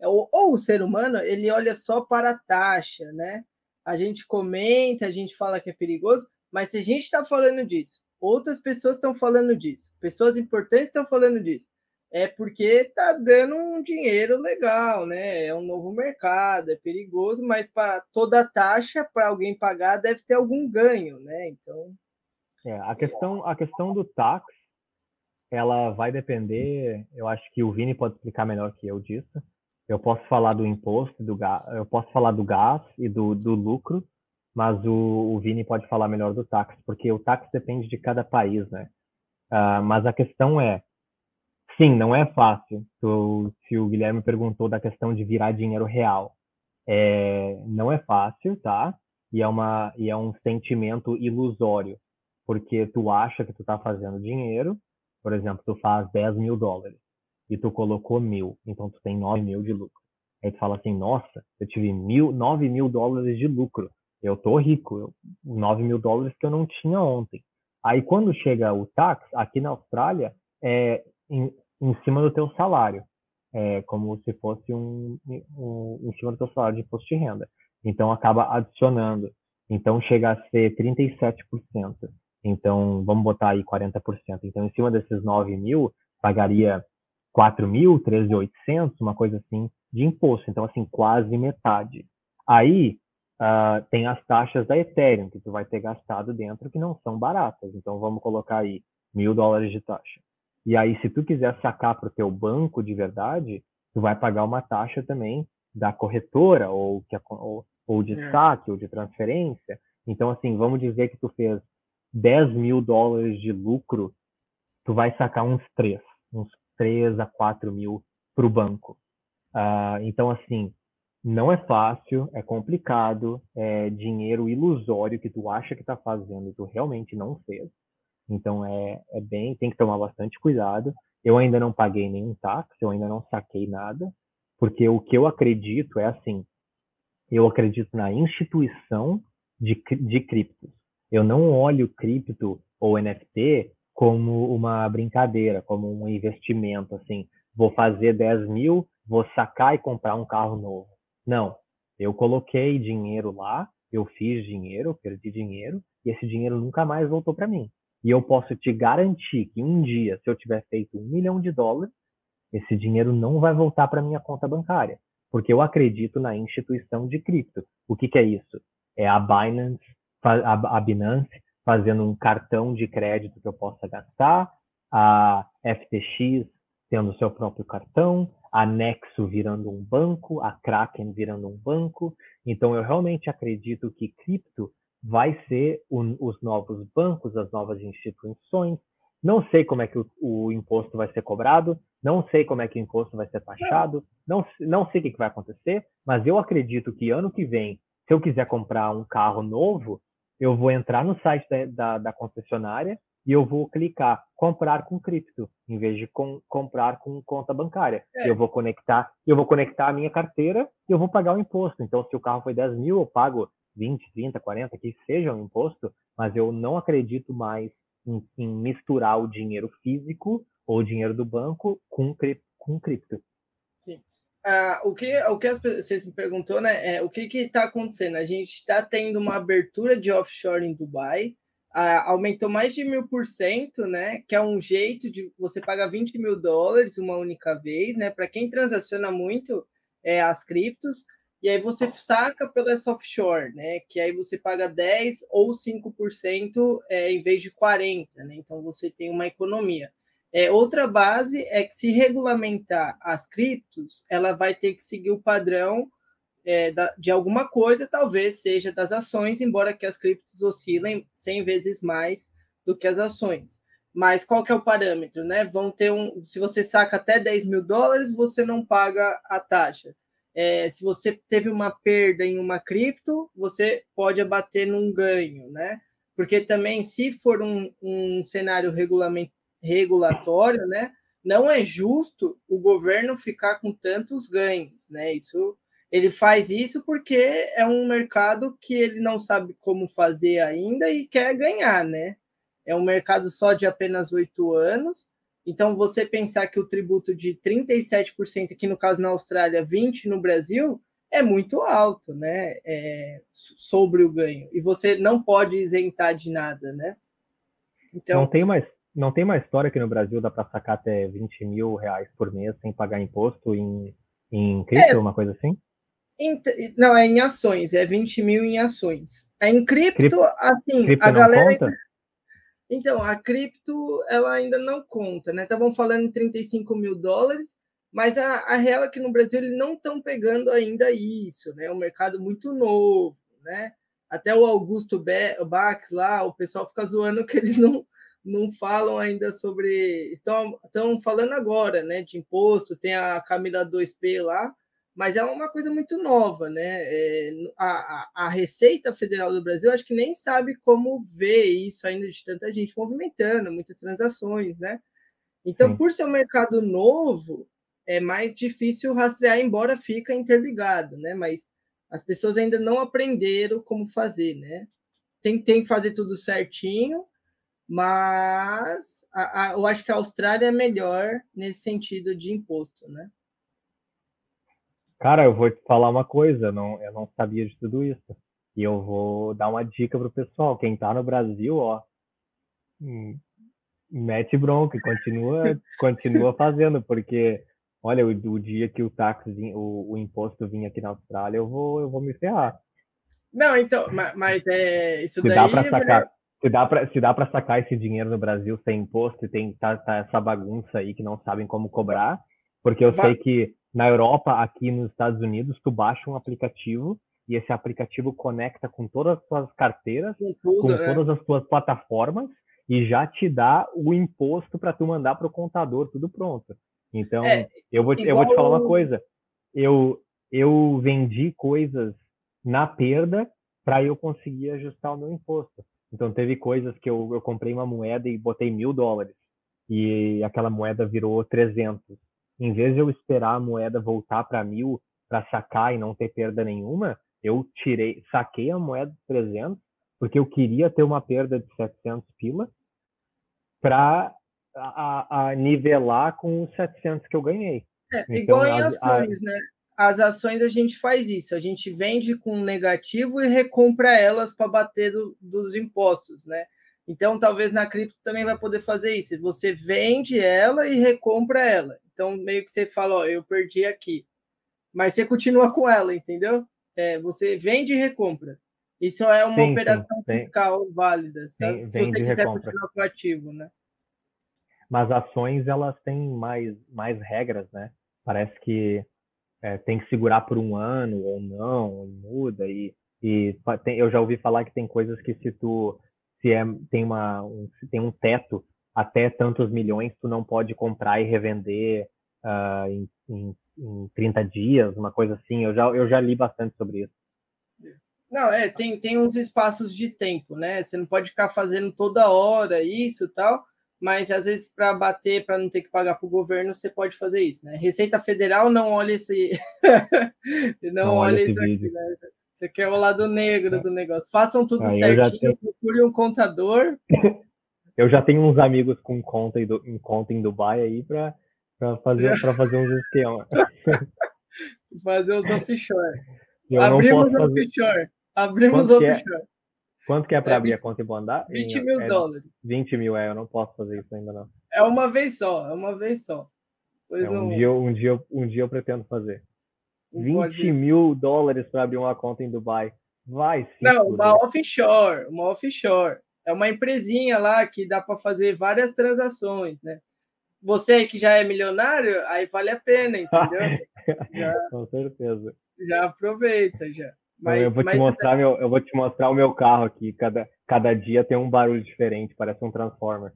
ou, ou o ser humano ele olha só para a taxa, né? A gente comenta, a gente fala que é perigoso, mas se a gente está falando disso, outras pessoas estão falando disso, pessoas importantes estão falando disso, é porque está dando um dinheiro legal, né? É um novo mercado, é perigoso, mas para toda taxa, para alguém pagar, deve ter algum ganho, né? Então. É, a questão, a questão do tax, ela vai depender. Eu acho que o Vini pode explicar melhor que eu disso Eu posso falar do imposto, do gás, eu posso falar do gás e do, do lucro, mas o, o Vini pode falar melhor do táxi, porque o táxi depende de cada país, né? Uh, mas a questão é, sim, não é fácil. Tu, se o Guilherme perguntou da questão de virar dinheiro real, é, não é fácil, tá? E é, uma, e é um sentimento ilusório, porque tu acha que tu tá fazendo dinheiro, por exemplo, tu faz 10 mil dólares e tu colocou mil, então tu tem 9 mil de lucro. Aí tu fala assim, nossa, eu tive mil, 9 mil dólares de lucro, eu tô rico, eu, 9 mil dólares que eu não tinha ontem. Aí quando chega o tax, aqui na Austrália, é em, em cima do teu salário, é como se fosse um, um em cima do teu salário de imposto de renda. Então acaba adicionando. Então chega a ser 37%. Então vamos botar aí 40%. Então em cima desses 9 mil, pagaria 4 mil, 13.800, uma coisa assim, de imposto. Então assim, quase metade. Aí uh, tem as taxas da Ethereum, que tu vai ter gastado dentro, que não são baratas. Então, vamos colocar aí mil dólares de taxa. E aí, se tu quiser sacar para o teu banco de verdade, tu vai pagar uma taxa também da corretora, ou, que, ou, ou de é. saque, ou de transferência. Então, assim, vamos dizer que tu fez 10 mil dólares de lucro, tu vai sacar uns 3, uns 3 a 4 mil para o banco. Uh, então, assim, não é fácil, é complicado, é dinheiro ilusório que tu acha que está fazendo e tu realmente não fez. Então é, é bem, tem que tomar bastante cuidado. Eu ainda não paguei nenhum táxi, eu ainda não saquei nada, porque o que eu acredito é assim, eu acredito na instituição de, de criptos. Eu não olho cripto ou NFT como uma brincadeira, como um investimento, assim, vou fazer 10 mil, vou sacar e comprar um carro novo. Não, eu coloquei dinheiro lá, eu fiz dinheiro, eu perdi dinheiro, e esse dinheiro nunca mais voltou para mim. E eu posso te garantir que um dia, se eu tiver feito um milhão de dólares, esse dinheiro não vai voltar para minha conta bancária, porque eu acredito na instituição de cripto. O que, que é isso? É a Binance, a Binance fazendo um cartão de crédito que eu possa gastar, a FTX tendo seu próprio cartão, a Nexo virando um banco, a Kraken virando um banco. Então, eu realmente acredito que cripto vai ser um, os novos bancos, as novas instituições. Não sei como é que o, o, imposto vai ser cobrado, não sei como é que o imposto vai ser taxado, não, não sei o que, que vai acontecer, mas eu acredito que ano que vem, se eu quiser comprar um carro novo, eu vou entrar no site da, da, da concessionária e eu vou clicar comprar com cripto em vez de com, comprar com conta bancária. É. Eu vou conectar, eu vou conectar a minha carteira e eu vou pagar o imposto. Então, se o carro foi 10 mil, eu pago 20, 30, 40, que seja o imposto, mas eu não acredito mais em, em misturar o dinheiro físico ou o dinheiro do banco com, com cripto. Ah, o que, o que as, vocês me perguntou, né? É, o que está acontecendo? A gente está tendo uma abertura de offshore em Dubai aumentou mais de mil por cento, né? Que é um jeito de você pagar 20 mil dólares uma única vez, né? Para quem transaciona muito é, as criptos, e aí você saca pela offshore, né? Que aí você paga 10 ou 5% é, em vez de 40%, né? Então você tem uma economia. É, outra base é que se regulamentar as criptos, ela vai ter que seguir o padrão é, da, de alguma coisa, talvez seja das ações, embora que as criptos oscilem 100 vezes mais do que as ações. Mas qual que é o parâmetro, né? Vão ter um. Se você saca até 10 mil dólares, você não paga a taxa. É, se você teve uma perda em uma cripto, você pode abater num ganho, né? Porque também, se for um, um cenário regulatório, né? Não é justo o governo ficar com tantos ganhos, né? Isso ele faz isso porque é um mercado que ele não sabe como fazer ainda e quer ganhar, né? É um mercado só de apenas oito anos. Então, você pensar que o tributo de 37%, aqui no caso na Austrália, 20% no Brasil, é muito alto, né? É, sobre o ganho. E você não pode isentar de nada, né? Então, não tem mais, não tem uma história que no Brasil dá para sacar até 20 mil reais por mês sem pagar imposto em, em cripto, é, uma coisa assim? Não, é em ações, é 20 mil em ações. É em cripto, cripto assim, cripto a galera. Ainda... Então, a cripto, ela ainda não conta, né? Estavam falando em 35 mil dólares, Mas a, a real é que no Brasil eles não estão pegando ainda isso, né? É um mercado muito novo, né? Até o Augusto Bax lá, o pessoal fica zoando que eles não, não falam ainda sobre. Estão, estão falando agora, né? De imposto, tem a Camila 2P lá, mas é uma coisa muito nova, né? É, a, a, Receita Federal do Brasil acho que nem sabe como ver isso ainda de tanta gente movimentando, muitas transações, né? Então, Sim. por ser um mercado novo, é mais difícil rastrear, embora fica interligado, né? Mas as pessoas ainda não aprenderam como fazer, né? Tem, tem que fazer tudo certinho, mas a, a, eu acho que a Austrália é melhor nesse sentido de imposto, né? Cara, eu vou te falar uma coisa, não, eu não sabia de tudo isso. E eu vou dar uma dica pro pessoal. Quem tá no Brasil, ó, hum, mete bronca, continua, continua fazendo, porque olha, o, o dia que o táxi, o, o imposto vinha aqui na Austrália, eu vou, eu vou me ferrar. Não, então, mas, é isso se daí. Dá pra é sacar, se dá para se dá para sacar esse dinheiro no Brasil sem imposto e tem tá, tá essa bagunça aí que não sabem como cobrar, porque eu Vai. sei que na Europa, aqui nos Estados Unidos, tu baixa um aplicativo e esse aplicativo conecta com todas as tuas carteiras, com, tudo, com né? todas as tuas plataformas e já te dá o imposto para tu mandar para o contador, tudo pronto. Então, é, eu, vou, igual... eu vou te falar uma coisa. Eu, eu vendi coisas na perda para eu conseguir ajustar o meu imposto. Então, teve coisas que eu, eu comprei uma moeda e botei mil dólares e aquela moeda virou 300. Em vez de eu esperar a moeda voltar para mil para sacar e não ter perda nenhuma, eu tirei, saquei a moeda de 300 porque eu queria ter uma perda de 700 pila para a, a, nivelar com os 700 que eu ganhei. É, então, igual em ações, a... né? As ações a gente faz isso, a gente vende com negativo e recompra elas para bater do, dos impostos, né? Então, talvez na cripto também vai poder fazer isso. Você vende ela e recompra ela. Então, meio que você fala, ó, eu perdi aqui. Mas você continua com ela, entendeu? É, você vende e recompra. Isso é uma sim, operação sim, fiscal válida, sabe? Sim, Se você quiser recompra. continuar com o ativo, né? Mas ações, elas têm mais, mais regras, né? Parece que é, tem que segurar por um ano ou não, muda. E, e tem, eu já ouvi falar que tem coisas que se tu se é, tem, uma, um, tem um teto até tantos milhões, tu não pode comprar e revender uh, em, em, em 30 dias, uma coisa assim. Eu já, eu já li bastante sobre isso. Não, é, tem, tem uns espaços de tempo, né? Você não pode ficar fazendo toda hora isso e tal, mas às vezes para bater, para não ter que pagar para o governo, você pode fazer isso, né? Receita Federal não olha esse. não, não, olha, isso vídeo. aqui, né? Você quer o lado negro do negócio. Façam tudo certinho, tenho... procure um contador. eu já tenho uns amigos com conta em, em conta em Dubai aí para fazer, fazer uns esquemas. fazer uns offshore. Eu Abrimos fazer... offshore. Abrimos Quanto offshore. Quanto que é para é abrir a conta em Bondar? 20 mil é, dólares. 20 mil, é, eu não posso fazer isso ainda não. É uma vez só, é uma vez só. É, um, dia, um, dia, um dia eu pretendo fazer. 20 pode... mil dólares para abrir uma conta em Dubai. Vai sim. Não, uma offshore, uma offshore. É uma empresinha lá que dá para fazer várias transações, né? Você que já é milionário, aí vale a pena, entendeu? já, Com certeza. Já aproveita, já. Mas, eu, vou te mostrar meu, eu vou te mostrar o meu carro aqui. Cada, cada dia tem um barulho diferente, parece um Transformer.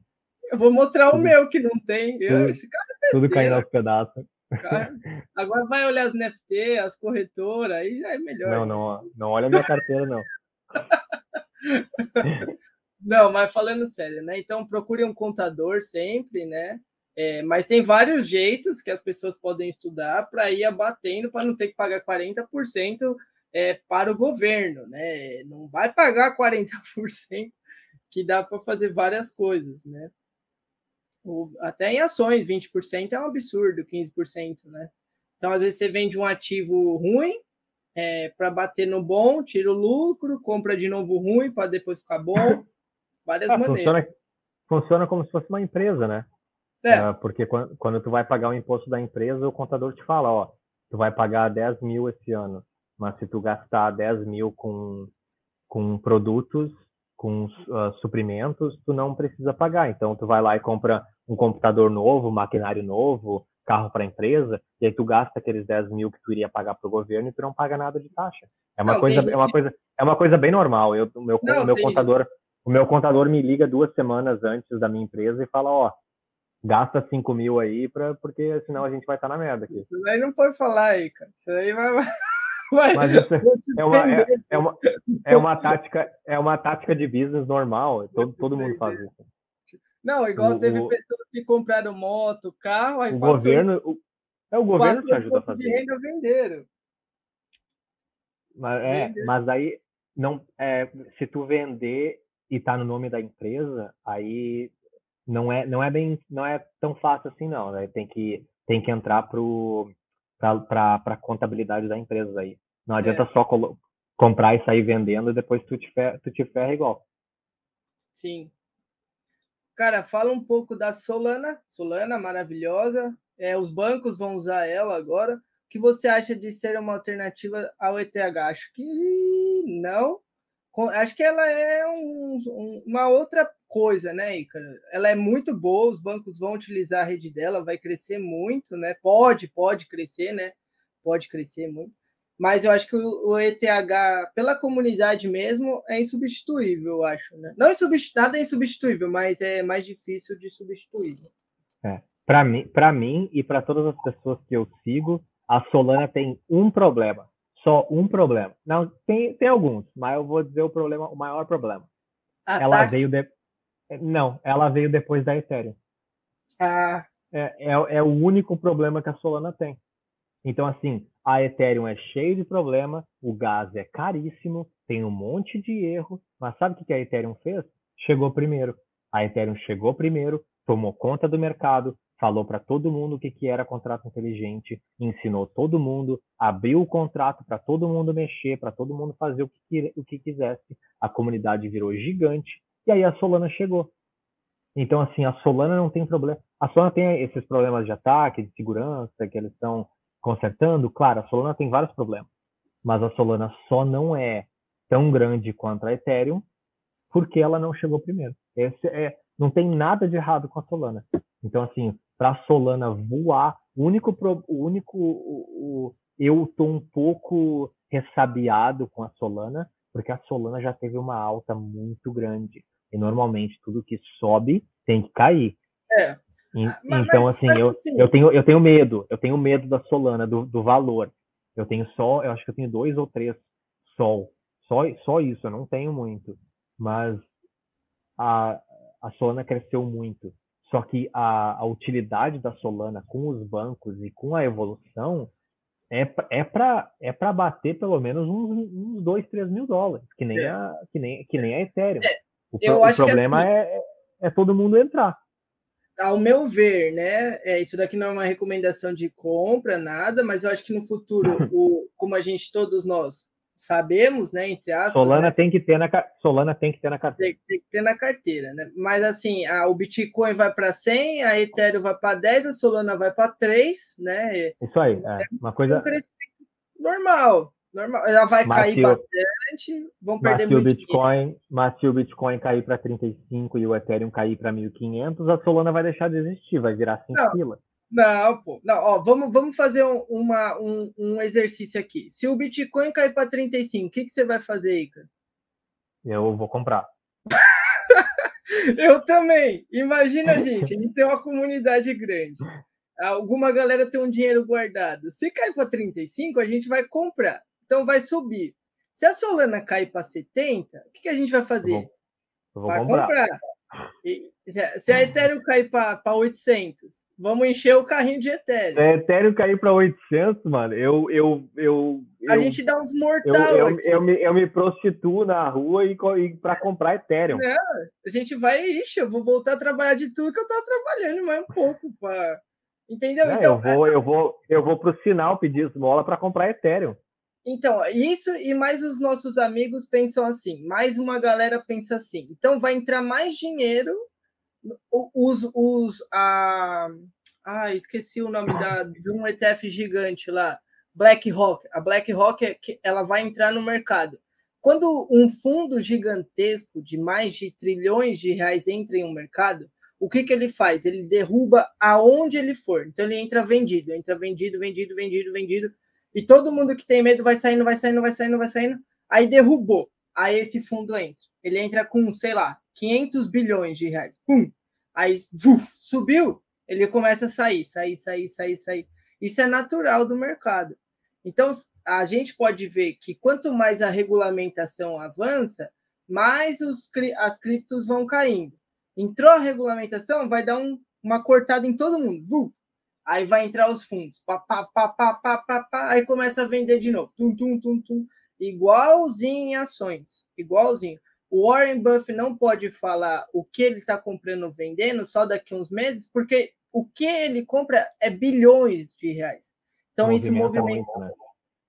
Eu vou mostrar o meu que não tem. Eu, tudo, esse cara é tudo caindo aos pedaços. Cara, agora vai olhar as NFT, as corretoras, aí já é melhor. Não, não, não olha a minha carteira, não. não, mas falando sério, né? Então procure um contador sempre, né? É, mas tem vários jeitos que as pessoas podem estudar para ir abatendo para não ter que pagar 40% é, para o governo, né? Não vai pagar 40%, que dá para fazer várias coisas, né? até em ações, 20% é um absurdo, 15%, né? Então, às vezes, você vende um ativo ruim é, para bater no bom, tira o lucro, compra de novo ruim para depois ficar bom. Várias ah, maneiras. Funciona, funciona como se fosse uma empresa, né? É. Uh, porque quando, quando tu vai pagar o imposto da empresa, o contador te fala, ó, tu vai pagar 10 mil esse ano. Mas se tu gastar 10 mil com, com produtos, com uh, suprimentos, tu não precisa pagar. Então, tu vai lá e compra um computador novo, maquinário novo, carro para a empresa, e aí tu gasta aqueles 10 mil que tu iria pagar para o governo e tu não paga nada de taxa. É uma, não, coisa, gente... é uma, coisa, é uma coisa bem normal. Eu, o meu, não, o meu contador, gente... o meu contador me liga duas semanas antes da minha empresa e fala, ó, gasta 5 mil aí, pra, porque senão a gente vai estar tá na merda aqui. Isso daí não pode falar aí, cara. Isso daí vai... vai Mas isso é, uma, é, é, uma, é, uma tática, é uma tática de business normal. Todo, todo mundo faz isso. Não, igual o, teve pessoas que compraram moto, carro, aí o governo, o, é o governo que ajuda a fazer. De renda venderam. Mas, é, mas aí não, é, se tu vender e tá no nome da empresa, aí não é não é bem não é tão fácil assim não, né? Tem que tem que entrar pro para a contabilidade da empresa aí. Não adianta é. só comprar e sair vendendo e depois tu te ferra, tu te ferra igual. Sim. Cara, fala um pouco da Solana. Solana, maravilhosa. É, os bancos vão usar ela agora. O que você acha de ser uma alternativa ao ETH? Acho que não. Acho que ela é um, uma outra coisa, né, Ícaro? Ela é muito boa, os bancos vão utilizar a rede dela, vai crescer muito, né? Pode, pode crescer, né? Pode crescer muito mas eu acho que o, ETH, pela comunidade mesmo, é insubstituível, eu acho. Né? Não insubstitu nada é insubstituível, mas é mais difícil de substituir. É. Para mim, para mim e para todas as pessoas que eu sigo, a Solana tem um problema. Só um problema. Não, tem, tem alguns, mas eu vou dizer o problema, o maior problema. Ataque. Ela veio de... Não, ela veio depois da Ethereum. Ah. É, é, é o único problema que a Solana tem. Então, assim, a Ethereum é cheia de problema, o gás é caríssimo, tem um monte de erro, mas sabe o que a Ethereum fez? Chegou primeiro. A Ethereum chegou primeiro, tomou conta do mercado, falou para todo mundo o que, que era contrato inteligente, ensinou todo mundo, abriu o contrato para todo mundo mexer, para todo mundo fazer o que, o que quisesse. A comunidade virou gigante e aí a Solana chegou. Então, assim, a Solana não tem problema. A Solana tem esses problemas de ataque, de segurança, que eles estão consertando, claro, a Solana tem vários problemas, mas a Solana só não é tão grande quanto a Ethereum porque ela não chegou primeiro. Esse é, não tem nada de errado com a Solana. Então, assim, para a Solana voar, o único, o único, o, o, eu estou um pouco ressabiado com a Solana, porque a Solana já teve uma alta muito grande. E normalmente tudo que sobe tem que cair. É. Ah, então, assim, eu, assim eu, tenho, eu tenho medo, eu tenho medo da Solana, do, do valor. Eu tenho só, eu acho que eu tenho dois ou três Sol. Só, só isso, eu não tenho muito. Mas a, a Solana cresceu muito. Só que a, a utilidade da Solana com os bancos e com a evolução é, é para é bater pelo menos uns, uns 2, 3 mil dólares, que nem, é. a, que nem, que nem a Ethereum. É. O, o problema assim, é, é todo mundo entrar ao meu ver, né? É, isso daqui não é uma recomendação de compra, nada, mas eu acho que no futuro, o, como a gente, todos nós sabemos, né? Entre aspas. Solana né, tem que ter na Solana tem que ter na carteira. Tem, tem que ter na carteira, né? Mas assim, a, o Bitcoin vai para 100, a Ethereum vai para 10, a Solana vai para 3, né? Isso aí, é, é uma coisa. Um normal. Normal, ela vai mas cair bastante, vão perder muito o Bitcoin, dinheiro. Mas se o Bitcoin cair para 35 e o Ethereum cair para 1.500, a Solana vai deixar de existir, vai virar 5 pila. Não, pô. Não, ó, vamos, vamos fazer um, uma, um, um exercício aqui. Se o Bitcoin cair para 35, o que, que você vai fazer, Ica? Eu vou comprar. Eu também. Imagina, gente, a gente tem uma comunidade grande. Alguma galera tem um dinheiro guardado. Se cair para 35, a gente vai comprar. Então vai subir. Se a Solana cair para 70, o que, que, a gente vai fazer? Eu vou, eu vai comprar. comprar. Se a Ethereum cair para 800, vamos encher o carrinho de Ethereum. Se a Ethereum cair para 800, mano, eu, eu, eu, A gente dá uns mortal. Eu, eu, eu, me, eu me prostituo na rua e, e para comprar Ethereum. Não, a gente vai, ixi, eu vou voltar a trabalhar de tudo que eu estava trabalhando mais um pouco. Pra... Entendeu? É, então, eu vou, eu vou, eu vou pro sinal pedir esmola para comprar Ethereum. Então, isso e mais os nossos amigos pensam assim, mais uma galera pensa assim. Então, vai entrar mais dinheiro, os, os a, ah, esqueci o nome da, de um ETF gigante lá, BlackRock. A BlackRock, é ela vai entrar no mercado. Quando um fundo gigantesco de mais de trilhões de reais entra em um mercado, o que, que ele faz? Ele derruba aonde ele for. Então ele entra vendido, entra vendido, vendido, vendido, vendido. E todo mundo que tem medo vai saindo, vai saindo, vai saindo, vai saindo. Aí derrubou. Aí esse fundo entra. Ele entra com, sei lá, 500 bilhões de reais. Pum! Aí subiu, ele começa a sair, sair, sair, sair, sair. Isso é natural do mercado. Então, a gente pode ver que quanto mais a regulamentação avança, mais os, as criptos vão caindo. Entrou a regulamentação, vai dar um, uma cortada em todo mundo. Vuf, aí vai entrar os fundos. Pá, pá, pá, pá, pá, pá, pá, aí começa a vender de novo. Tum, tum, tum, tum. Igualzinho em ações. Igualzinho. O Warren Buffett não pode falar o que ele está comprando ou vendendo só daqui a uns meses, porque o que ele compra é bilhões de reais. Então movimenta isso movimenta muito, né?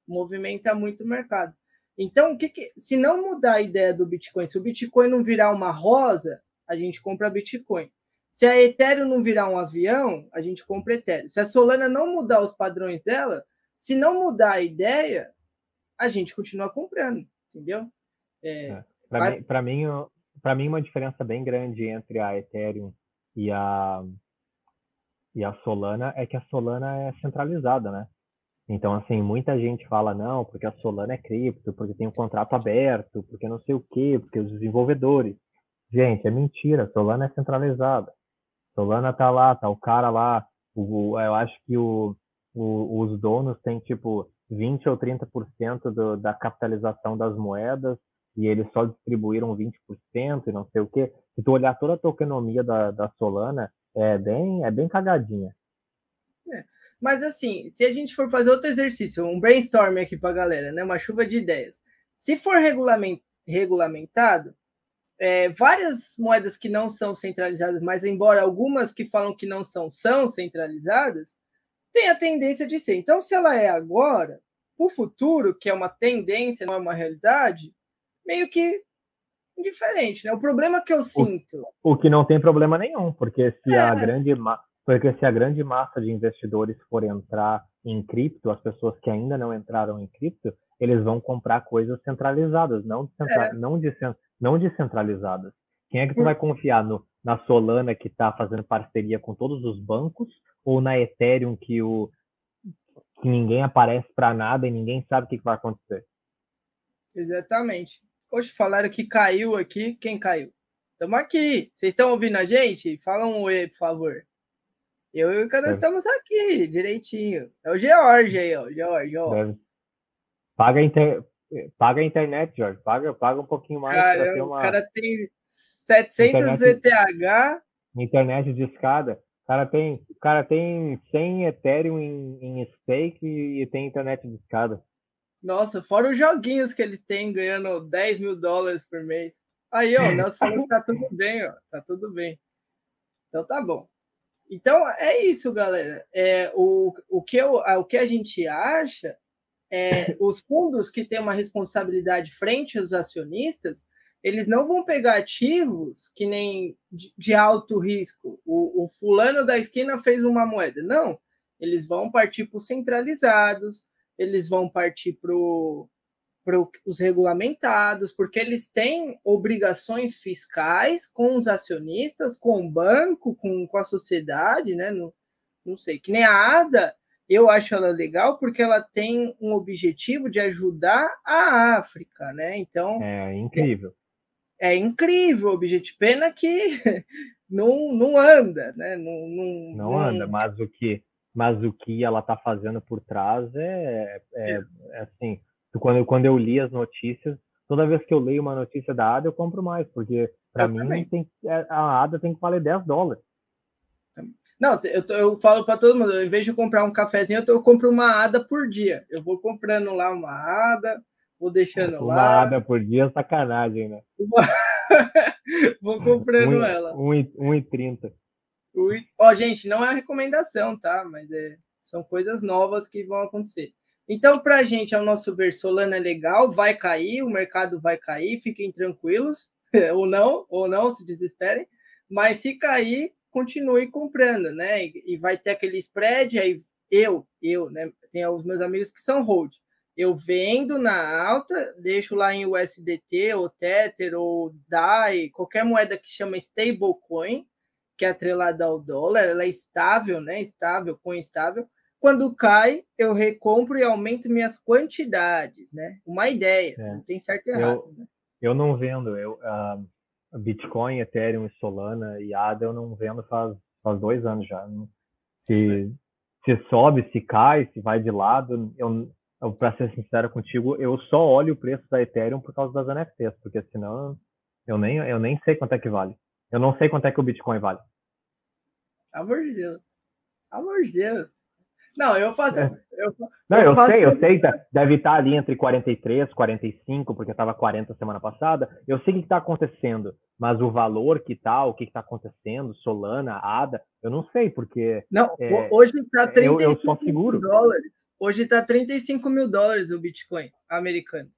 movimenta muito o mercado. Então, o que, que se não mudar a ideia do Bitcoin, se o Bitcoin não virar uma rosa, a gente compra Bitcoin. Se a Ethereum não virar um avião, a gente compra Ethereum. Se a Solana não mudar os padrões dela, se não mudar a ideia, a gente continua comprando, entendeu? É, é. Para mim, para mim, uma diferença bem grande entre a Ethereum e a e a Solana é que a Solana é centralizada, né? Então, assim, muita gente fala, não, porque a Solana é cripto, porque tem um contrato aberto, porque não sei o quê, porque os desenvolvedores. Gente, é mentira, Solana é centralizada. Solana tá lá, tá o cara lá, o, eu acho que o, o, os donos têm, tipo, 20 ou 30% do, da capitalização das moedas, e eles só distribuíram 20% e não sei o quê. Se tu olhar toda a tokenomia da, da Solana, é bem, é bem cagadinha. É. Mas assim, se a gente for fazer outro exercício, um brainstorm aqui para a galera, né? Uma chuva de ideias. Se for regulament, regulamentado, é, várias moedas que não são centralizadas, mas embora algumas que falam que não são, são centralizadas, tem a tendência de ser. Então, se ela é agora, o futuro, que é uma tendência, não é uma realidade, meio que indiferente, né? O problema que eu sinto. O, o que não tem problema nenhum, porque se é. a grande porque se a grande massa de investidores for entrar em cripto, as pessoas que ainda não entraram em cripto, eles vão comprar coisas centralizadas, não, descentra... é. não, descent... não descentralizadas. Quem é que tu vai confiar no, na Solana que está fazendo parceria com todos os bancos ou na Ethereum que o que ninguém aparece para nada e ninguém sabe o que, que vai acontecer? Exatamente. Hoje falaram que caiu aqui. Quem caiu? Estamos aqui. Vocês estão ouvindo a gente? Fala um oi, por favor. Eu e o cara estamos aqui, direitinho. É o George aí, ó. George, ó. Paga a, inter... Paga a internet, Jorge. Paga, paga um pouquinho mais. Cara, uma... O cara tem 700 internet... ETH. Internet de escada. O cara tem, o cara tem 100 Ethereum em, em stake e tem internet de escada. Nossa, fora os joguinhos que ele tem ganhando 10 mil dólares por mês. Aí, ó, o Nelson falou que tá tudo bem, ó. Tá tudo bem. Então tá bom. Então é isso, galera. É, o, o, que eu, o que a gente acha é os fundos que têm uma responsabilidade frente aos acionistas, eles não vão pegar ativos que nem de, de alto risco. O, o fulano da esquina fez uma moeda. Não. Eles vão partir para os centralizados, eles vão partir para os regulamentados, porque eles têm obrigações fiscais com os acionistas, com o banco, com, com a sociedade, né? Não, não sei, que nem a ADA, eu acho ela legal porque ela tem um objetivo de ajudar a África, né? Então. É incrível. É, é incrível o objetivo. Pena que não, não anda, né? Não, não, não anda, mas o que mas o que ela está fazendo por trás é, é, é. é assim, quando, quando eu li as notícias, toda vez que eu leio uma notícia da ADA, eu compro mais, porque para mim tem, é, a ADA tem que valer 10 dólares. Não, eu, eu falo para todo mundo, em vez de comprar um cafezinho, eu, tô, eu compro uma ADA por dia. Eu vou comprando lá uma ADA, vou deixando uma lá. Uma ADA por dia é sacanagem, né? vou comprando um, ela. 1,30. Ó, oh, gente, não é recomendação, tá? Mas é, são coisas novas que vão acontecer. Então, para a gente, ao nosso ver, Solana é legal, vai cair, o mercado vai cair, fiquem tranquilos, ou não, ou não, se desesperem. Mas se cair, continue comprando, né? E, e vai ter aquele spread, aí eu, eu, né? Tem os meus amigos que são hold. Eu vendo na alta, deixo lá em USDT, ou Tether, ou DAI, qualquer moeda que chama stablecoin, que é atrelada ao dólar, ela é estável, né? Estável com estável. Quando cai, eu recompro e aumento minhas quantidades, né? Uma ideia, é. não tem certo e errado. Eu, né? eu não vendo, eu uh, Bitcoin, Ethereum, Solana e ADA eu não vendo faz, faz dois anos já. Se, se sobe, se cai, se vai de lado, eu, eu para ser sincero contigo, eu só olho o preço da Ethereum por causa das NFTs, porque senão eu nem, eu nem sei quanto é que vale. Eu não sei quanto é que o Bitcoin vale. Amor de Deus. Amor de Deus. Não, eu faço. É. Eu, não, eu, eu faço... sei, eu sei, deve estar ali entre 43, 45, porque estava 40 semana passada. Eu sei o que está acontecendo, mas o valor que tá, o que está acontecendo, Solana, ADA, eu não sei, porque. Não, é, hoje está 35 eu, eu mil dólares. Hoje está 35 mil dólares o Bitcoin americano.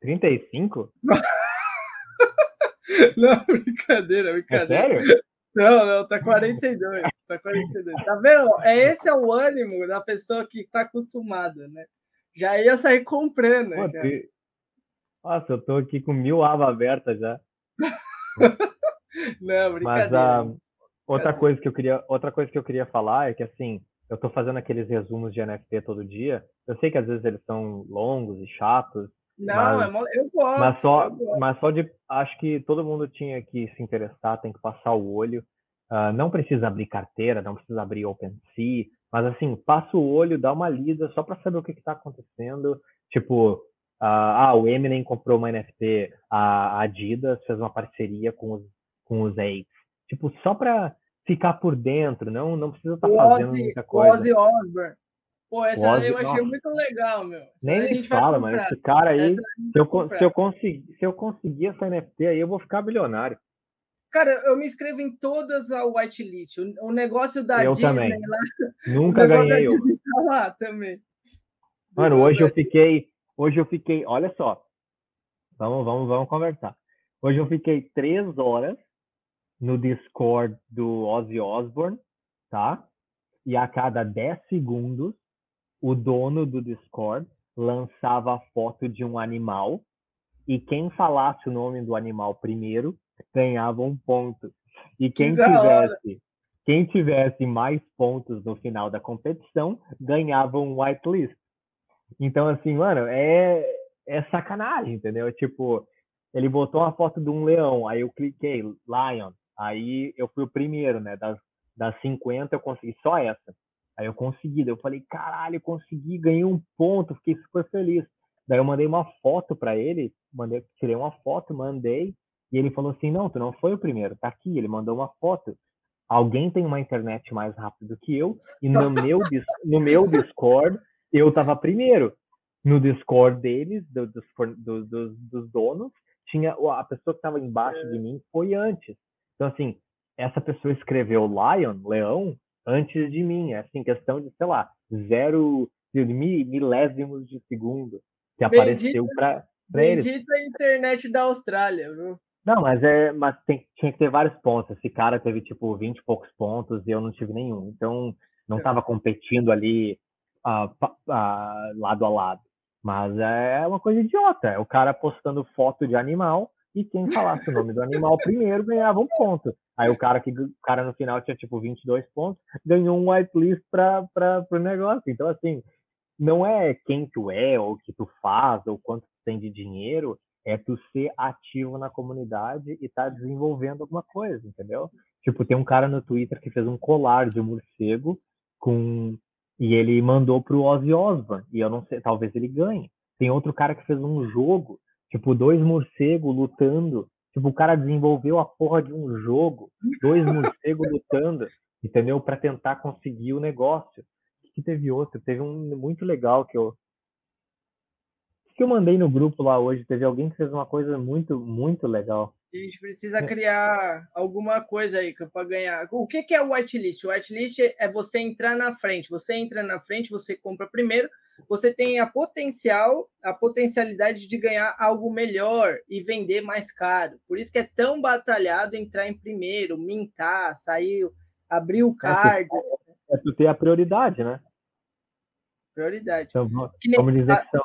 35? não, brincadeira, brincadeira. É sério? Não, não, tá 42. Tá 42. Tá vendo? É esse é o ânimo da pessoa que tá acostumada, né? Já ia sair comprando. Pô, que... Nossa, eu tô aqui com mil abas abertas já. não, brincadeira. Mas uh, outra coisa que eu queria, outra coisa que eu queria falar é que assim, eu tô fazendo aqueles resumos de NFT todo dia. Eu sei que às vezes eles são longos e chatos, não, mas, é eu gosto. Mas só, gosto. mas só de. Acho que todo mundo tinha que se interessar, tem que passar o olho. Uh, não precisa abrir carteira, não precisa abrir OpenSea, mas assim, passa o olho, dá uma lida só para saber o que está acontecendo. Tipo, uh, ah, o Eminem comprou uma NFT, a Adidas fez uma parceria com os, com os Apes. Tipo, só para ficar por dentro, não, não precisa estar tá fazendo muita coisa. Ozzy Osbourne. Pô, essa Ozzy, eu achei nossa. muito legal, meu. Essa Nem me fala, mas esse cara aí, se eu, se, eu conseguir, se eu conseguir essa NFT aí, eu vou ficar bilionário. Cara, eu me inscrevo em todas a whitelist. O, o negócio da eu Disney também. lá. Nunca ganhei eu. Tá lá também. Mano, hoje eu fiquei. Hoje eu fiquei. Olha só. Vamos, vamos, vamos conversar. Hoje eu fiquei três horas no Discord do Ozzy Osbourne, tá? E a cada 10 segundos o dono do Discord lançava a foto de um animal e quem falasse o nome do animal primeiro ganhava um ponto. E quem que tivesse quem tivesse mais pontos no final da competição ganhava um whitelist. Então, assim, mano, é, é sacanagem, entendeu? Tipo, ele botou uma foto de um leão, aí eu cliquei, Lion, aí eu fui o primeiro, né? Das, das 50 eu consegui só essa. Aí eu consegui, daí eu falei, caralho, eu consegui, ganhei um ponto, fiquei super feliz. Daí eu mandei uma foto para ele, mandei, tirei uma foto, mandei, e ele falou assim, não, tu não foi o primeiro, tá aqui, ele mandou uma foto. Alguém tem uma internet mais rápida do que eu, e no meu, no meu Discord, eu tava primeiro. No Discord deles, do, dos, do, do, dos donos, tinha a pessoa que estava embaixo de mim foi antes. Então, assim, essa pessoa escreveu Lion, leão, antes de mim. É assim, questão de, sei lá, zero milésimos de segundo que apareceu para eles. Bendita internet da Austrália, viu? Não, mas é, mas tem, tinha que ter vários pontos. Esse cara teve tipo 20 e poucos pontos e eu não tive nenhum. Então não estava é. competindo ali uh, uh, lado a lado. Mas é uma coisa idiota. É o cara postando foto de animal e quem falasse o nome do animal primeiro ganhava um ponto. Aí o cara que o cara no final tinha tipo 22 pontos, ganhou um whitelist para o negócio. Então, assim, não é quem tu é, ou o que tu faz, ou quanto tu tem de dinheiro, é tu ser ativo na comunidade e tá desenvolvendo alguma coisa, entendeu? Tipo, tem um cara no Twitter que fez um colar de morcego com e ele mandou pro Ozzy Osbourne, e eu não sei, talvez ele ganhe. Tem outro cara que fez um jogo, tipo, dois morcegos lutando Tipo, o cara desenvolveu a porra de um jogo, dois morcegos lutando, entendeu? Para tentar conseguir o negócio. Que teve outro, teve um muito legal que eu que eu mandei no grupo lá hoje, teve alguém que fez uma coisa muito, muito legal. A gente precisa criar alguma coisa aí para ganhar. O que, que é o whitelist? O whitelist é você entrar na frente. Você entra na frente, você compra primeiro, você tem a potencial, a potencialidade de ganhar algo melhor e vender mais caro. Por isso que é tão batalhado entrar em primeiro, mintar, sair, abrir o card. É, é tu ter a prioridade, né? Prioridade. Então, vamos dizer que são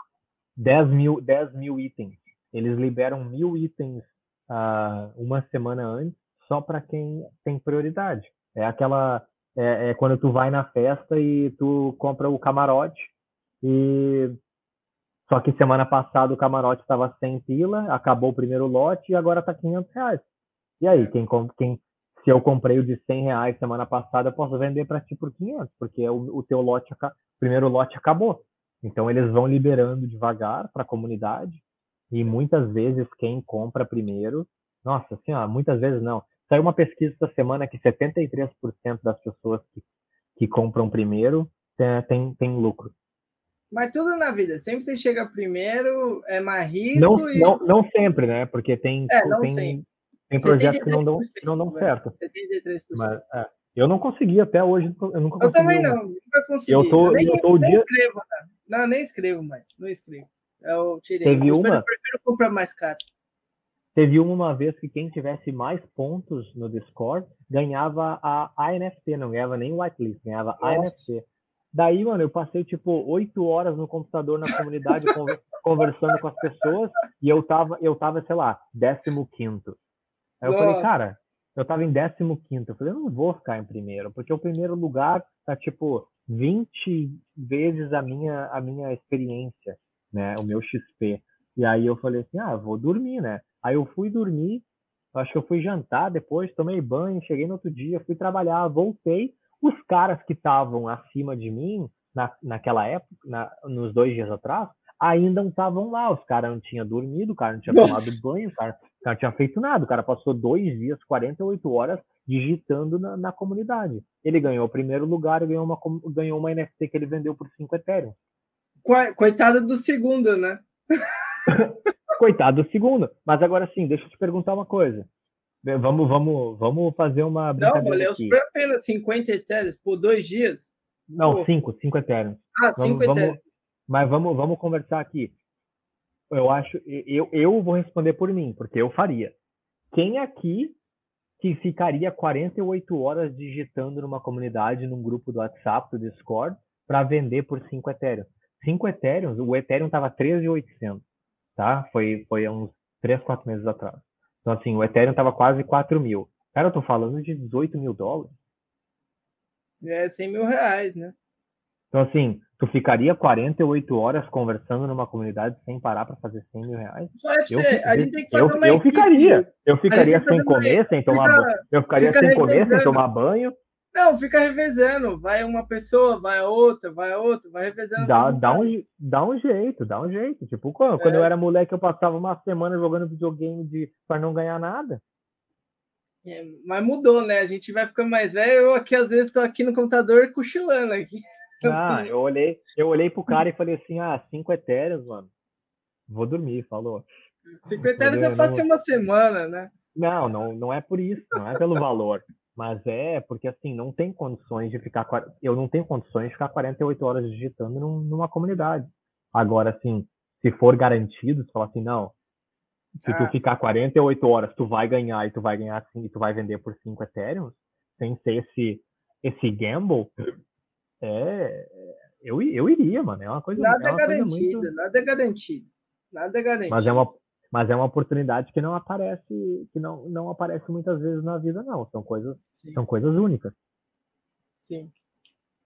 10 mil, 10 mil itens. Eles liberam mil itens uh, uma semana antes, só para quem tem prioridade. É aquela é, é, quando tu vai na festa e tu compra o camarote e só que semana passada o camarote estava 100 pila, acabou o primeiro lote e agora está 500 reais. E aí, quem, quem, se eu comprei o de 100 reais semana passada, eu posso vender para ti por 500, porque o, o teu lote, o primeiro lote acabou. Então eles vão liberando devagar para a comunidade e muitas vezes quem compra primeiro, nossa, assim, ó, muitas vezes não. Saiu uma pesquisa essa semana que 73% das pessoas que, que compram primeiro tem, tem, tem lucro. Mas tudo na vida, sempre você chega primeiro, é mais risco. Não, e... não, não sempre, né? Porque tem, é, tem, tem projetos que não dão, que não dão certo. 73%. Mas, é, eu não consegui até hoje, eu nunca consegui. Eu também não, nunca consegui. Eu tô, eu nem, eu tô nem dia... escrevo, né? Não, nem escrevo mais, não escrevo. Eu tirei. Teve eu uma... prefiro comprar mais caro. Teve uma, uma vez que quem tivesse mais pontos no Discord ganhava a, a NFT, não ganhava nem whitelist, ganhava Nossa. a NFT. Daí, mano, eu passei tipo oito horas no computador na comunidade conversando com as pessoas e eu tava, eu tava, sei lá, décimo quinto. Aí eu Nossa. falei, cara, eu tava em décimo quinto. Eu falei, eu não vou ficar em primeiro, porque o primeiro lugar tá tipo 20 vezes a minha, a minha experiência, né? O meu XP. E aí eu falei assim, ah, vou dormir, né? Aí eu fui dormir, acho que eu fui jantar depois, tomei banho, cheguei no outro dia, fui trabalhar, voltei. Os caras que estavam acima de mim na, naquela época, na, nos dois dias atrás, ainda não estavam lá. Os caras não tinham dormido, o cara não tinha Nossa. tomado banho, o cara, o cara não tinha feito nada. O cara passou dois dias, 48 horas digitando na, na comunidade. Ele ganhou o primeiro lugar e ganhou uma, ganhou uma NFT que ele vendeu por 5 Ethereum. Coitado do segundo, né? Coitado do segundo. Mas agora sim, deixa eu te perguntar uma coisa. Vamos, vamos, vamos fazer uma brincadeira. Não, valeu super a pena 50 Ethereum por dois dias. Não, 5, 5 Ethereum. Ah, 5 Ethereum. Mas vamos, vamos conversar aqui. Eu acho, eu, eu vou responder por mim, porque eu faria. Quem aqui que ficaria 48 horas digitando numa comunidade, num grupo do WhatsApp, do Discord, para vender por 5 Ethereum? 5 Ethereum, o Ethereum estava 13,800 tá? Foi, foi há uns 3, 4 meses atrás. Então, assim, o Ethereum tava quase 4 mil. Cara, eu tô falando de 18 mil dólares. É 100 mil reais, né? Então, assim, tu ficaria 48 horas conversando numa comunidade sem parar para fazer 100 mil reais? Só é eu, você, a gente tem que fazer eu, uma eu ficaria. Eu ficaria sem comer, sem tomar banho. Eu ficaria sem comer, sem tomar banho. Não, fica revezando. Vai uma pessoa, vai a outra, vai a outra, vai revezando. Dá, dá, um, dá um jeito, dá um jeito. Tipo, quando, é. eu era moleque, eu passava uma semana jogando videogame de, pra não ganhar nada. É, mas mudou, né? A gente vai ficando mais velho. Eu aqui, às vezes, tô aqui no computador cochilando aqui. Ah, eu olhei, eu olhei pro cara e falei assim: ah, cinco etéreos, mano. Vou dormir, falou. Cinco etéreos é fácil uma semana, né? Não, não, não é por isso, não é pelo valor. Mas é porque assim, não tem condições de ficar. Eu não tenho condições de ficar 48 horas digitando num, numa comunidade. Agora, assim, se for garantido, você fala assim, não. Se ah. tu ficar 48 horas, tu vai ganhar e tu vai ganhar assim, e tu vai vender por 5 Ethereum, sem ser esse, esse gamble, é. Eu, eu iria, mano. É uma coisa. Nada é, é garantido, muito... nada é garantido. Nada é garantido. Mas é uma, mas é uma oportunidade que não aparece que não, não aparece muitas vezes na vida não são coisas Sim. são coisas únicas Sim.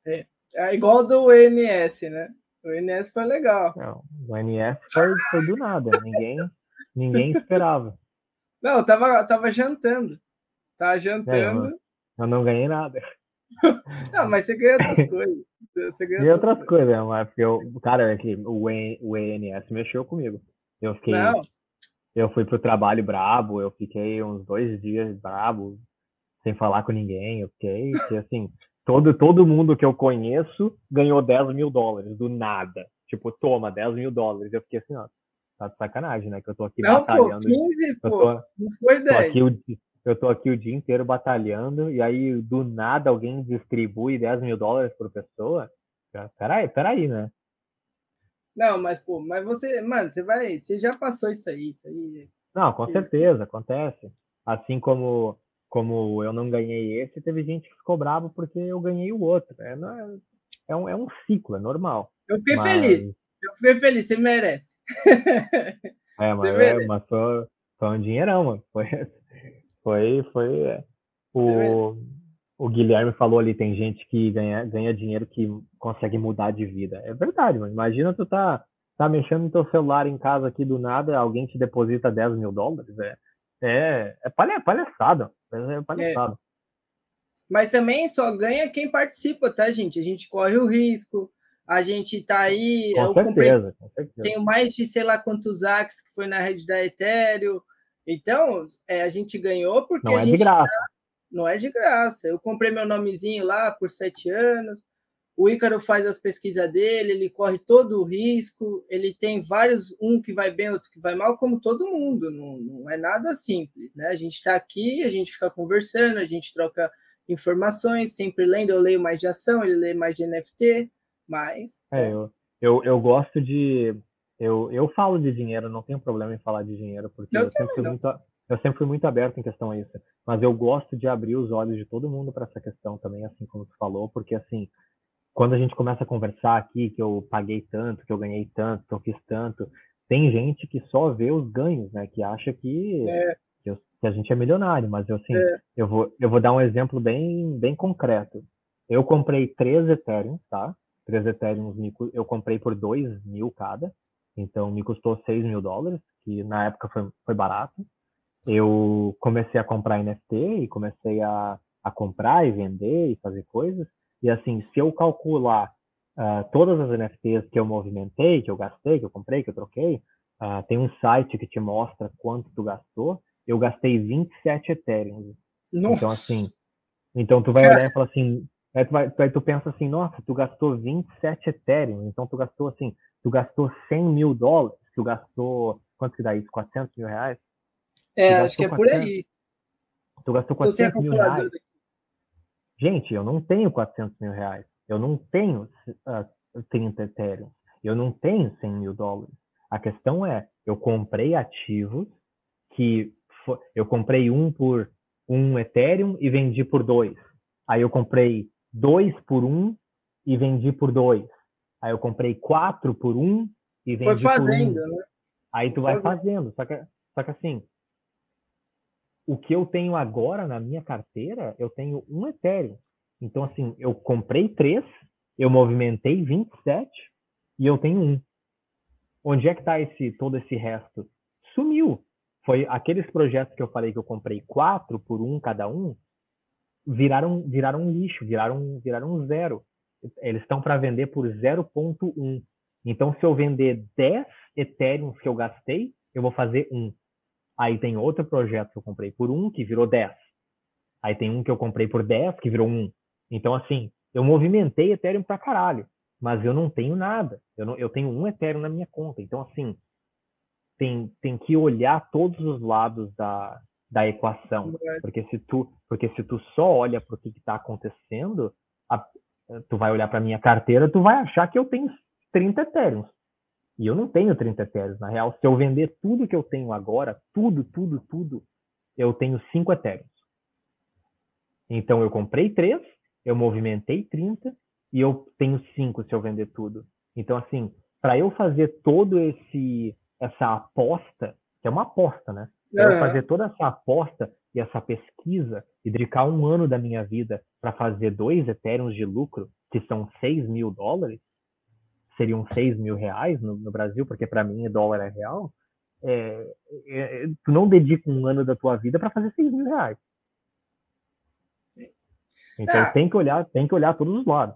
É, é igual do ENS, né? O ENS foi legal. Não, o ENS foi, foi do nada. ninguém, ninguém esperava. Não, eu tava, tava jantando. Tava jantando. É, eu não ganhei nada. Não, mas você ganha outras coisas. Você ganha outras, outras coisas, mas eu, cara, é que o, ENS mexeu comigo. Eu fiquei. Não, eu fui pro trabalho brabo, eu fiquei uns dois dias brabo, sem falar com ninguém. Eu fiquei, porque, assim, todo, todo mundo que eu conheço ganhou 10 mil dólares, do nada. Tipo, toma, 10 mil dólares. Eu fiquei assim, ó, tá de sacanagem, né? Que eu tô aqui não, batalhando. Pô, 15, pô, tô, não foi 10. Tô aqui o, eu tô aqui o dia inteiro batalhando, e aí, do nada, alguém distribui 10 mil dólares por pessoa. Peraí, peraí, né? Não, mas, pô, mas você, mano, você vai, você já passou isso aí, isso aí. Não, com certeza, acontece. Assim como, como eu não ganhei esse, teve gente que ficou bravo porque eu ganhei o outro. É, é, é, um, é um ciclo, é normal. Eu fiquei mas... feliz. Eu fiquei feliz, você merece. É, mas, é, mas foi, foi um dinheirão, mano. Foi, Foi, foi. É. O, o Guilherme falou ali, tem gente que ganha, ganha dinheiro que consegue mudar de vida. É verdade, mano. Imagina tu tá, tá mexendo no teu celular em casa aqui do nada, alguém te deposita 10 mil dólares. É, é, é palha, palhaçada. É palhaçada. É. Mas também só ganha quem participa, tá, gente? A gente corre o risco, a gente tá aí. Com, certeza, comprei, com certeza. Tenho mais de sei lá quantos AX que foi na rede da Ethereum. Então, é, a gente ganhou porque não a é gente. De graça. Tá, não é de graça. Eu comprei meu nomezinho lá por sete anos. O Ícaro faz as pesquisas dele, ele corre todo o risco, ele tem vários, um que vai bem, outro que vai mal, como todo mundo. Não, não é nada simples, né? A gente está aqui, a gente fica conversando, a gente troca informações, sempre lendo. Eu leio mais de ação, ele lê mais de NFT, mas. É, eu, eu, eu gosto de. Eu, eu falo de dinheiro, não tenho problema em falar de dinheiro, porque eu, eu sempre, fui muito, eu sempre fui muito aberto em questão a isso. Mas eu gosto de abrir os olhos de todo mundo para essa questão também, assim como tu falou, porque assim, quando a gente começa a conversar aqui, que eu paguei tanto, que eu ganhei tanto, que eu fiz tanto, tem gente que só vê os ganhos, né? Que acha que é que a gente é milionário, mas eu assim, é. eu vou eu vou dar um exemplo bem bem concreto. Eu comprei três Ethereum, tá? Três Ethereum eu comprei por dois mil cada, então me custou seis mil dólares, que na época foi, foi barato. Eu comecei a comprar NFT e comecei a, a comprar e vender e fazer coisas. E assim, se eu calcular uh, todas as NFTs que eu movimentei, que eu gastei, que eu comprei, que eu troquei, uh, tem um site que te mostra quanto tu gastou eu gastei 27 Ethereum. Nossa. Então, assim, então tu vai Cara. olhar e falar assim, aí tu, vai, aí tu pensa assim, nossa, tu gastou 27 Ethereum, então tu gastou assim, tu gastou 100 mil dólares, tu gastou, quanto que dá isso, 400 mil reais? É, acho que é 400, por aí. Tu gastou 400 mil reais. Gente, eu não tenho 400 mil reais. Eu não tenho uh, ah, 30 Ethereum. Eu não tenho 100 mil dólares. A questão é, eu comprei ativos que eu comprei um por um Ethereum e vendi por dois. Aí eu comprei dois por um e vendi por dois. Aí eu comprei quatro por um e vendi Foi fazendo, por um. né? Aí tu Foi vai fazendo. fazendo. Só que, só que assim, o que eu tenho agora na minha carteira, eu tenho um Ethereum. Então, assim, eu comprei três, eu movimentei 27 e eu tenho um. Onde é que está esse, todo esse resto? Sumiu foi aqueles projetos que eu falei que eu comprei quatro por um cada um, viraram viraram lixo, viraram viraram zero. Eles estão para vender por 0.1. Então, se eu vender 10 Ethereum que eu gastei, eu vou fazer um. Aí tem outro projeto que eu comprei por um, que virou 10. Aí tem um que eu comprei por 10, que virou um. Então, assim, eu movimentei Ethereum pra caralho, mas eu não tenho nada. Eu, não, eu tenho um Ethereum na minha conta. Então, assim, tem, tem que olhar todos os lados da, da equação. Porque se tu, porque se tu só olha para o que está acontecendo, a, tu vai olhar para minha carteira, tu vai achar que eu tenho 30 Ethereum. E eu não tenho 30 Ethereum. Na real, se eu vender tudo que eu tenho agora, tudo, tudo, tudo, eu tenho 5 Ethereum. Então eu comprei 3, eu movimentei 30 e eu tenho 5 se eu vender tudo. Então, assim, para eu fazer todo esse essa aposta, que é uma aposta, né? Eu uhum. fazer toda essa aposta e essa pesquisa e dedicar um ano da minha vida para fazer dois Ethereums de lucro, que são 6 mil dólares, seriam 6 mil reais no, no Brasil, porque para mim dólar é real, é, é, tu não dedica um ano da tua vida para fazer 6 mil reais. Então ah. tem que olhar, tem que olhar todos os lados.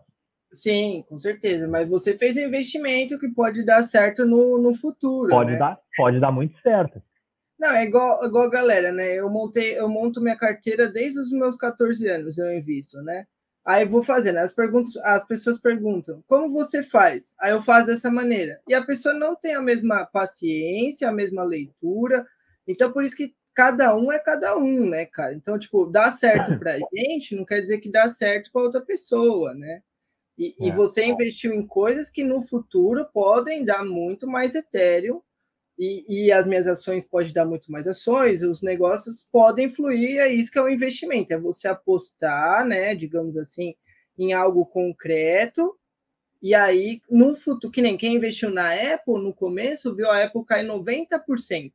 Sim, com certeza. Mas você fez um investimento que pode dar certo no, no futuro. Pode né? dar, pode dar muito certo. Não, é igual, igual a galera, né? Eu montei, eu monto minha carteira desde os meus 14 anos, eu invisto, né? Aí vou fazendo. As perguntas, as pessoas perguntam: "Como você faz?" Aí eu faço dessa maneira. E a pessoa não tem a mesma paciência, a mesma leitura. Então por isso que cada um é cada um, né, cara? Então, tipo, dá certo pra gente, não quer dizer que dá certo para outra pessoa, né? E, é. e, você investiu em coisas que no futuro podem dar muito mais Ethereum, e, e, as minhas ações podem dar muito mais ações, os negócios podem fluir, é isso que é o investimento, é você apostar, né, digamos assim, em algo concreto, e aí, no futuro, que nem quem investiu na Apple no começo, viu a Apple cair 90%.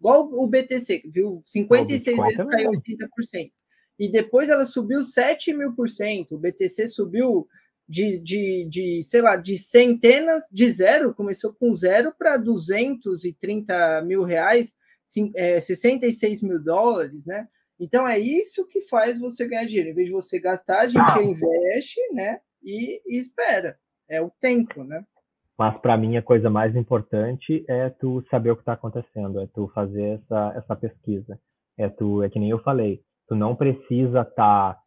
Igual o BTC, viu? 56 vezes caiu 80%. E depois ela subiu 7 mil por cento. O BTC subiu de, de, de, sei lá, de centenas, de zero, começou com zero para 230 mil reais, é, 66 mil dólares, né? Então é isso que faz você ganhar dinheiro. Em vez de você gastar, a gente investe, né? E, e espera. É o tempo, né? Mas para mim a coisa mais importante é tu saber o que está acontecendo, é tu fazer essa, essa pesquisa. É tu, é que nem eu falei, tu não precisa estar tá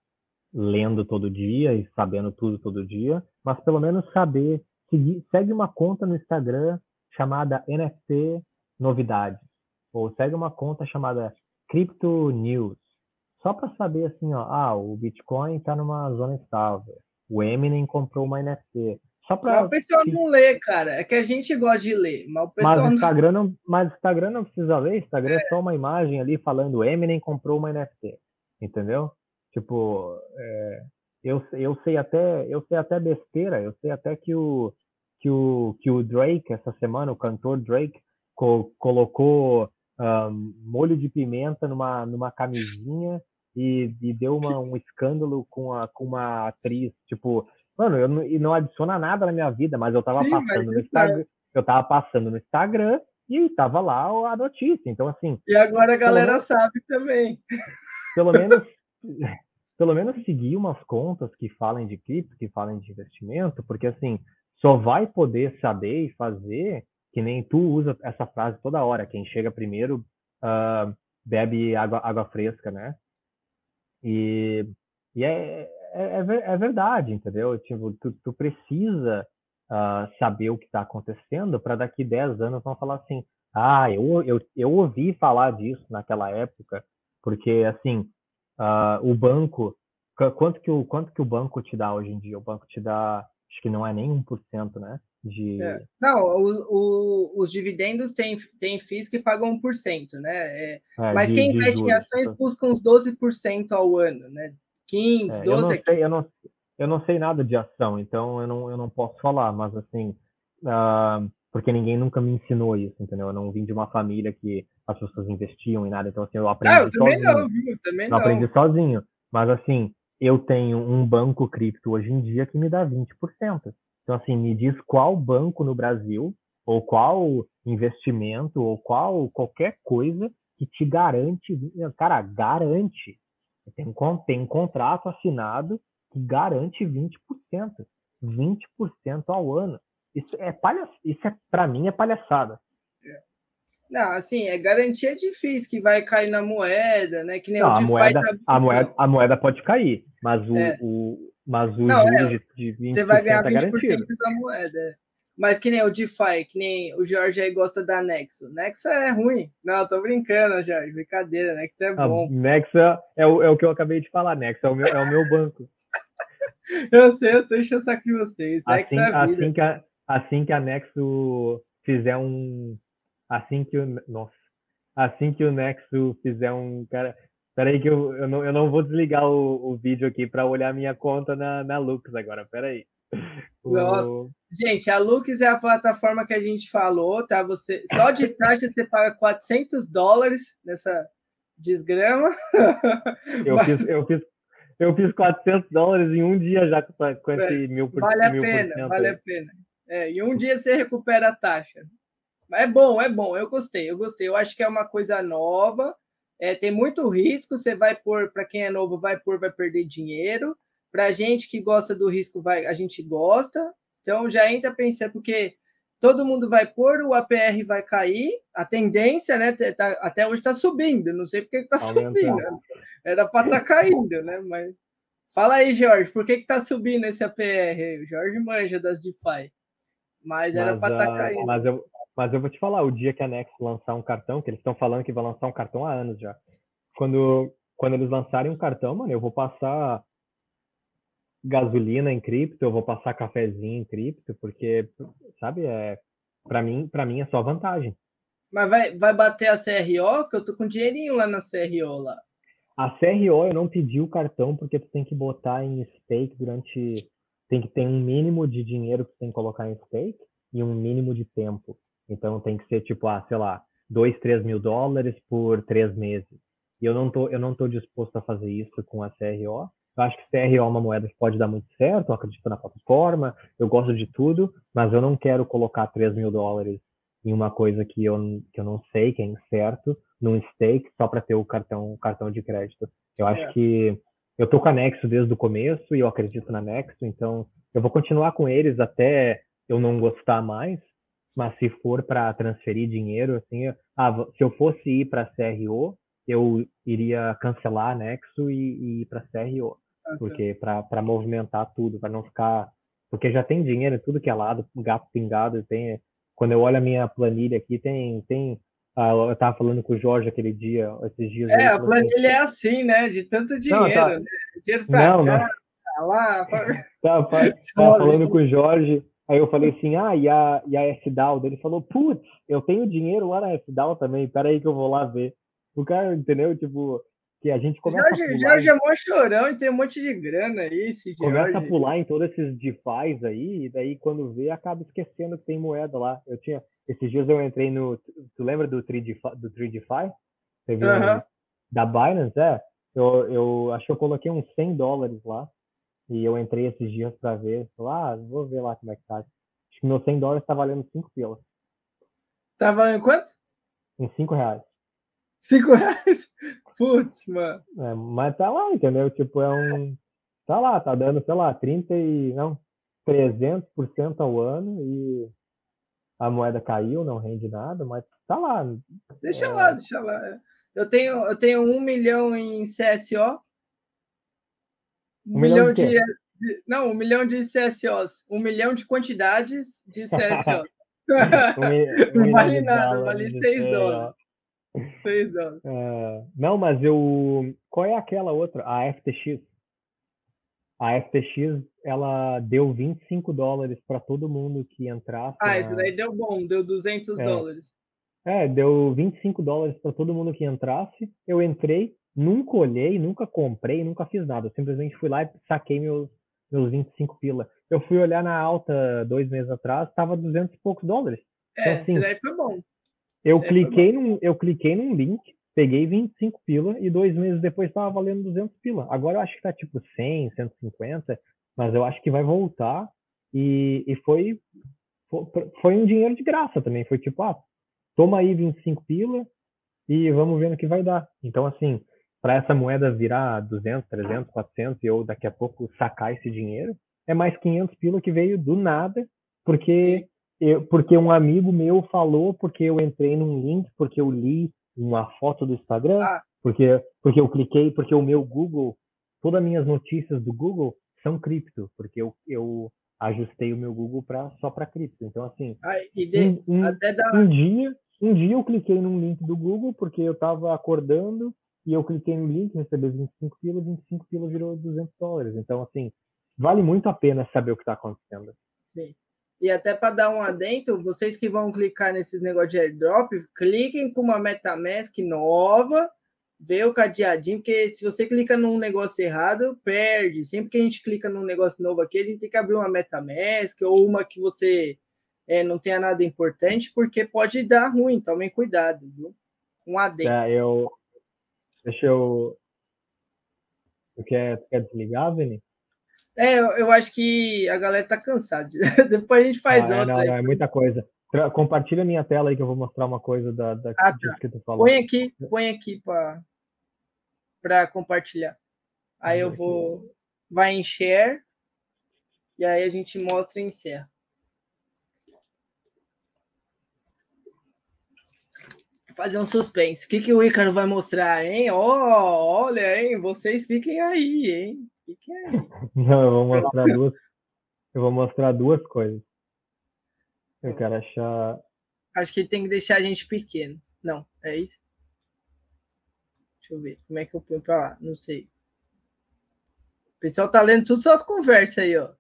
lendo todo dia e sabendo tudo todo dia, mas pelo menos saber seguir, segue uma conta no Instagram chamada NFT Novidades ou segue uma conta chamada Crypto News, só para saber assim, ó, ah, o Bitcoin está numa zona estável, o Eminem comprou uma NFT. Só pra... o pessoal não lê, cara. É que a gente gosta de ler, mas o pessoal mas Instagram não, mas Instagram não precisa ler, Instagram é. é só uma imagem ali falando Eminem comprou uma NFT, entendeu? Tipo, é, eu, eu sei até eu sei até besteira, eu sei até que o que o que o Drake essa semana, o cantor Drake co colocou um, molho de pimenta numa numa camisinha e, e deu uma, um escândalo com, a, com uma atriz, tipo, mano, eu não, e não adiciona nada na minha vida, mas eu tava Sim, passando no Instagram, é... eu tava passando no Instagram e tava lá a notícia, então assim... E agora a galera menos, sabe também. Pelo menos pelo menos seguir umas contas que falem de cripto, que falem de investimento, porque assim, só vai poder saber e fazer que nem tu usa essa frase toda hora, quem chega primeiro uh, bebe água, água fresca, né? E, e é, é, é, é verdade, entendeu? Tipo, tu, tu precisa uh, saber o que está acontecendo para daqui 10 anos não falar assim, ah, eu, eu, eu ouvi falar disso naquela época, porque assim, Uh, o banco, quanto que o, quanto que o banco te dá hoje em dia? O banco te dá, acho que não é nem 1%, né? De... É. Não, o, o, os dividendos têm, têm FIIs que pagam 1%, né? É, é, mas de, quem investe em ações busca uns 12% ao ano, né? 15, 12%. Eu não, sei, eu, não, eu não sei nada de ação, então eu não, eu não posso falar, mas assim, uh, porque ninguém nunca me ensinou isso, entendeu? Eu não vim de uma família que as pessoas investiam em nada, então assim, eu aprendi ah, eu também sozinho. Não, viu? Também não. aprendi sozinho, mas assim, eu tenho um banco cripto hoje em dia que me dá 20%. Então assim, me diz qual banco no Brasil ou qual investimento ou qual qualquer coisa que te garante, cara, garante. Tem, tem um contrato assinado que garante 20%. 20% ao ano. Isso é palha... isso é para mim é palhaçada. É. Não, assim, é garantia difícil que vai cair na moeda, né? Que nem não, o a moeda, tá... a moeda, a moeda pode cair, mas o, é. o mas o não, é, de, de 20% você vai ganhar 20% é da moeda. Mas que nem o DeFi, que nem o Jorge aí gosta da Nexo. Nexo é ruim. Não, tô brincando, Jorge. Brincadeira, Nexo é bom. A Nexo é o, é o que eu acabei de falar, Nexo é o meu, é o meu banco. eu sei, eu tô enchendo o saco de vocês. Nexo assim, é vida. Assim que a, assim que a Nexo fizer um. Assim que o. Nossa. Assim que o Nexo fizer um. Cara. Peraí que eu, eu, não, eu não vou desligar o, o vídeo aqui para olhar minha conta na, na Lux agora. Peraí. O... Gente, a Lux é a plataforma que a gente falou, tá? Você só de taxa você paga 400 dólares nessa desgrama. Eu, Mas... fiz, eu, fiz, eu fiz 400 dólares em um dia já com, esse é, mil por Vale a pena, vale a pena. É, e um dia você recupera a taxa. É bom, é bom. Eu gostei, eu gostei. Eu acho que é uma coisa nova. É, tem muito risco. Você vai pôr, para quem é novo, vai pôr, vai perder dinheiro. Para a gente que gosta do risco, vai, a gente gosta. Então já entra pensando, porque todo mundo vai pôr, o APR vai cair. A tendência, né? Tá, até hoje está subindo. Não sei porque está subindo. Né? Era para estar tá caindo, né? Mas fala aí, Jorge, por que está subindo esse APR? O Jorge manja das DeFi. Mas era para estar tá caindo. Mas eu, mas eu vou te falar, o dia que a Nex lançar um cartão, que eles estão falando que vai lançar um cartão há anos já. Quando, quando eles lançarem um cartão, mano, eu vou passar gasolina em cripto, eu vou passar cafezinho em cripto, porque, sabe, é, para mim, para mim é só vantagem. Mas vai, vai bater a CRO, que eu tô com dinheirinho lá na CRO lá. A CRO eu não pedi o cartão porque tu tem que botar em stake durante tem que ter um mínimo de dinheiro que você tem que colocar em stake e um mínimo de tempo. Então tem que ser tipo, ah, sei lá, 2, 3 mil dólares por três meses. E eu não tô, eu não tô disposto a fazer isso com a CRO. Eu acho que CRO é uma moeda que pode dar muito certo, eu acredito na plataforma, eu gosto de tudo, mas eu não quero colocar 3 mil dólares em uma coisa que eu, que eu não sei, que é incerto, num stake, só para ter o cartão, cartão de crédito. Eu acho é. que eu tô com a Nexo desde o começo e eu acredito na Nexo, então eu vou continuar com eles até eu não gostar mais, mas se for para transferir dinheiro, assim, ah, se eu fosse ir para CRO, eu iria cancelar a Nexo e, e ir para CRO, ah, porque para movimentar tudo, para não ficar, porque já tem dinheiro tudo que é lado, gato pingado, tem, quando eu olho a minha planilha aqui, tem, tem ah, eu estava falando com o Jorge aquele dia, esses dias. É, a planilha é assim, né? De tanto dinheiro, não, tá... né? Dinheiro pra não, cá, não. lá? Tá, tá falando com o Jorge, aí eu falei assim, ah, e a, e a FDAO? Ele falou, putz, eu tenho dinheiro lá na FDAO também, peraí que eu vou lá ver. O cara, entendeu? Tipo, que a gente começa Jorge, a pular... Jorge é mó chorão e tem um monte de grana aí, esse Começa Jorge. a pular em todos esses DeFi aí, e daí quando vê, acaba esquecendo que tem moeda lá. Eu tinha... Esses dias eu entrei no... Tu lembra do 3DeFi? Do 3DeFi? Teve uh -huh. um... Da Binance, é. Eu, eu acho que eu coloquei uns 100 dólares lá. E eu entrei esses dias para ver. Falei, ah, vou ver lá como é que tá. Acho que meu 100 dólares tá valendo 5 pilas. Tá valendo quanto? Em 5 reais. 5 reais? Putz, mano. É, mas tá lá, entendeu? Tipo, é um. Tá lá, tá dando, sei lá, 30 e. Não, 300% ao ano e a moeda caiu, não rende nada, mas tá lá. Deixa é... lá, deixa lá. Eu tenho, eu tenho um milhão em CSO. Um, um milhão, milhão de, de, Não, um milhão de CSOs. Um milhão de quantidades de CSO. um, um não vale nada, vale 6 dólares. 6 dólares. Uh, não, mas eu. Qual é aquela outra? A FTX. A FTX, ela deu 25 dólares para todo mundo que entrasse. Ah, na... isso daí deu bom, deu 200 é. dólares. É, deu 25 dólares para todo mundo que entrasse. Eu entrei, nunca olhei, nunca comprei, nunca fiz nada. Eu simplesmente fui lá e saquei meus, meus 25 pila. Eu fui olhar na alta dois meses atrás, estava 200 e poucos dólares. É, então, assim, daí foi bom. Eu cliquei, num, eu cliquei num link, peguei 25 pila e dois meses depois estava valendo 200 pila. Agora eu acho que tá tipo 100, 150, mas eu acho que vai voltar e, e foi, foi, foi um dinheiro de graça também. Foi tipo, ah, toma aí 25 pila e vamos ver no que vai dar. Então, assim, para essa moeda virar 200, 300, 400 e eu daqui a pouco sacar esse dinheiro, é mais 500 pila que veio do nada, porque eu, porque um amigo meu falou, porque eu entrei num link, porque eu li uma foto do Instagram, ah. porque, porque eu cliquei, porque o meu Google, todas as minhas notícias do Google são cripto, porque eu, eu ajustei o meu Google pra, só para cripto. Então, assim, ah, de, um, um, da... um, dia, um dia eu cliquei num link do Google, porque eu estava acordando, e eu cliquei no link, recebi 25 pilas, 25 pilas virou 200 dólares. Então, assim, vale muito a pena saber o que está acontecendo. Sim. E até para dar um adentro, vocês que vão clicar nesses negócios de airdrop, cliquem com uma MetaMask nova, vê o cadeadinho, porque se você clica num negócio errado, perde. Sempre que a gente clica num negócio novo aqui, a gente tem que abrir uma MetaMask ou uma que você é, não tenha nada importante, porque pode dar ruim. Tomem cuidado, viu? Um adentro. É, eu. Deixa eu. Tu quer, quer desligar, Vini? É, eu, eu, acho que a galera tá cansada. Depois a gente faz ah, outra. Não, não, é muita coisa. Compartilha minha tela aí que eu vou mostrar uma coisa da, da ah, tá. que tu falou. Põe aqui, põe aqui para compartilhar. Aí eu vou. Vai em share. E aí a gente mostra e encerra. Fazer um suspense. O que, que o Ícaro vai mostrar, hein? Oh, olha, hein? Vocês fiquem aí, hein? que, é? Não, eu vou mostrar duas. Eu vou mostrar duas coisas. Eu quero achar. Acho que tem que deixar a gente pequeno. Não, é isso? Deixa eu ver. Como é que eu ponho pra lá? Não sei. O pessoal tá lendo tudo suas conversas aí, ó.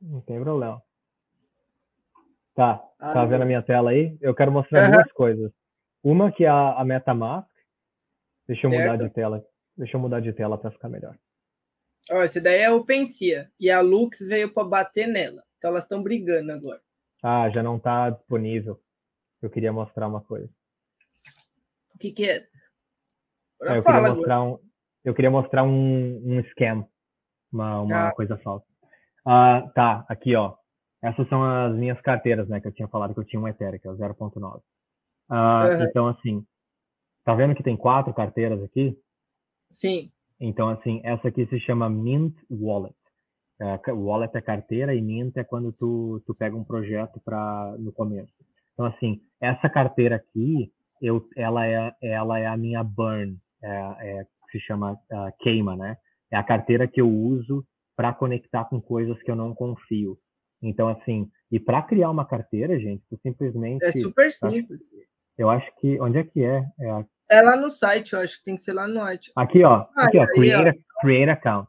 Não tem problema. Tá, ah, tá vendo a minha tela aí? Eu quero mostrar uhum. duas coisas. Uma que é a, a MetaMask. Deixa eu certo. mudar de tela Deixa eu mudar de tela para ficar melhor. Ó, esse daí é o Pensia. E a Lux veio para bater nela. Então elas estão brigando agora. Ah, já não está disponível. Eu queria mostrar uma coisa. O que, que é? é eu, queria mostrar um, eu queria mostrar um, um scam, uma, uma ah. coisa falsa. Ah, tá, aqui, ó. Essas são as minhas carteiras, né? Que eu tinha falado que eu tinha um Ethereum, que é o 0.9. Ah, uhum. Então, assim, tá vendo que tem quatro carteiras aqui? Sim. Então, assim, essa aqui se chama Mint Wallet. É, wallet é carteira e Mint é quando tu, tu pega um projeto para no começo. Então, assim, essa carteira aqui, eu, ela, é, ela é a minha burn, é, é se chama uh, queima, né? É a carteira que eu uso para conectar com coisas que eu não confio. Então, assim, e para criar uma carteira, gente, tu simplesmente. É super simples. Eu acho que. Onde é que é? É, a... é lá no site, eu acho que tem que ser lá no site. Aqui, ó. Ah, aqui, ó. Create, ó. create account.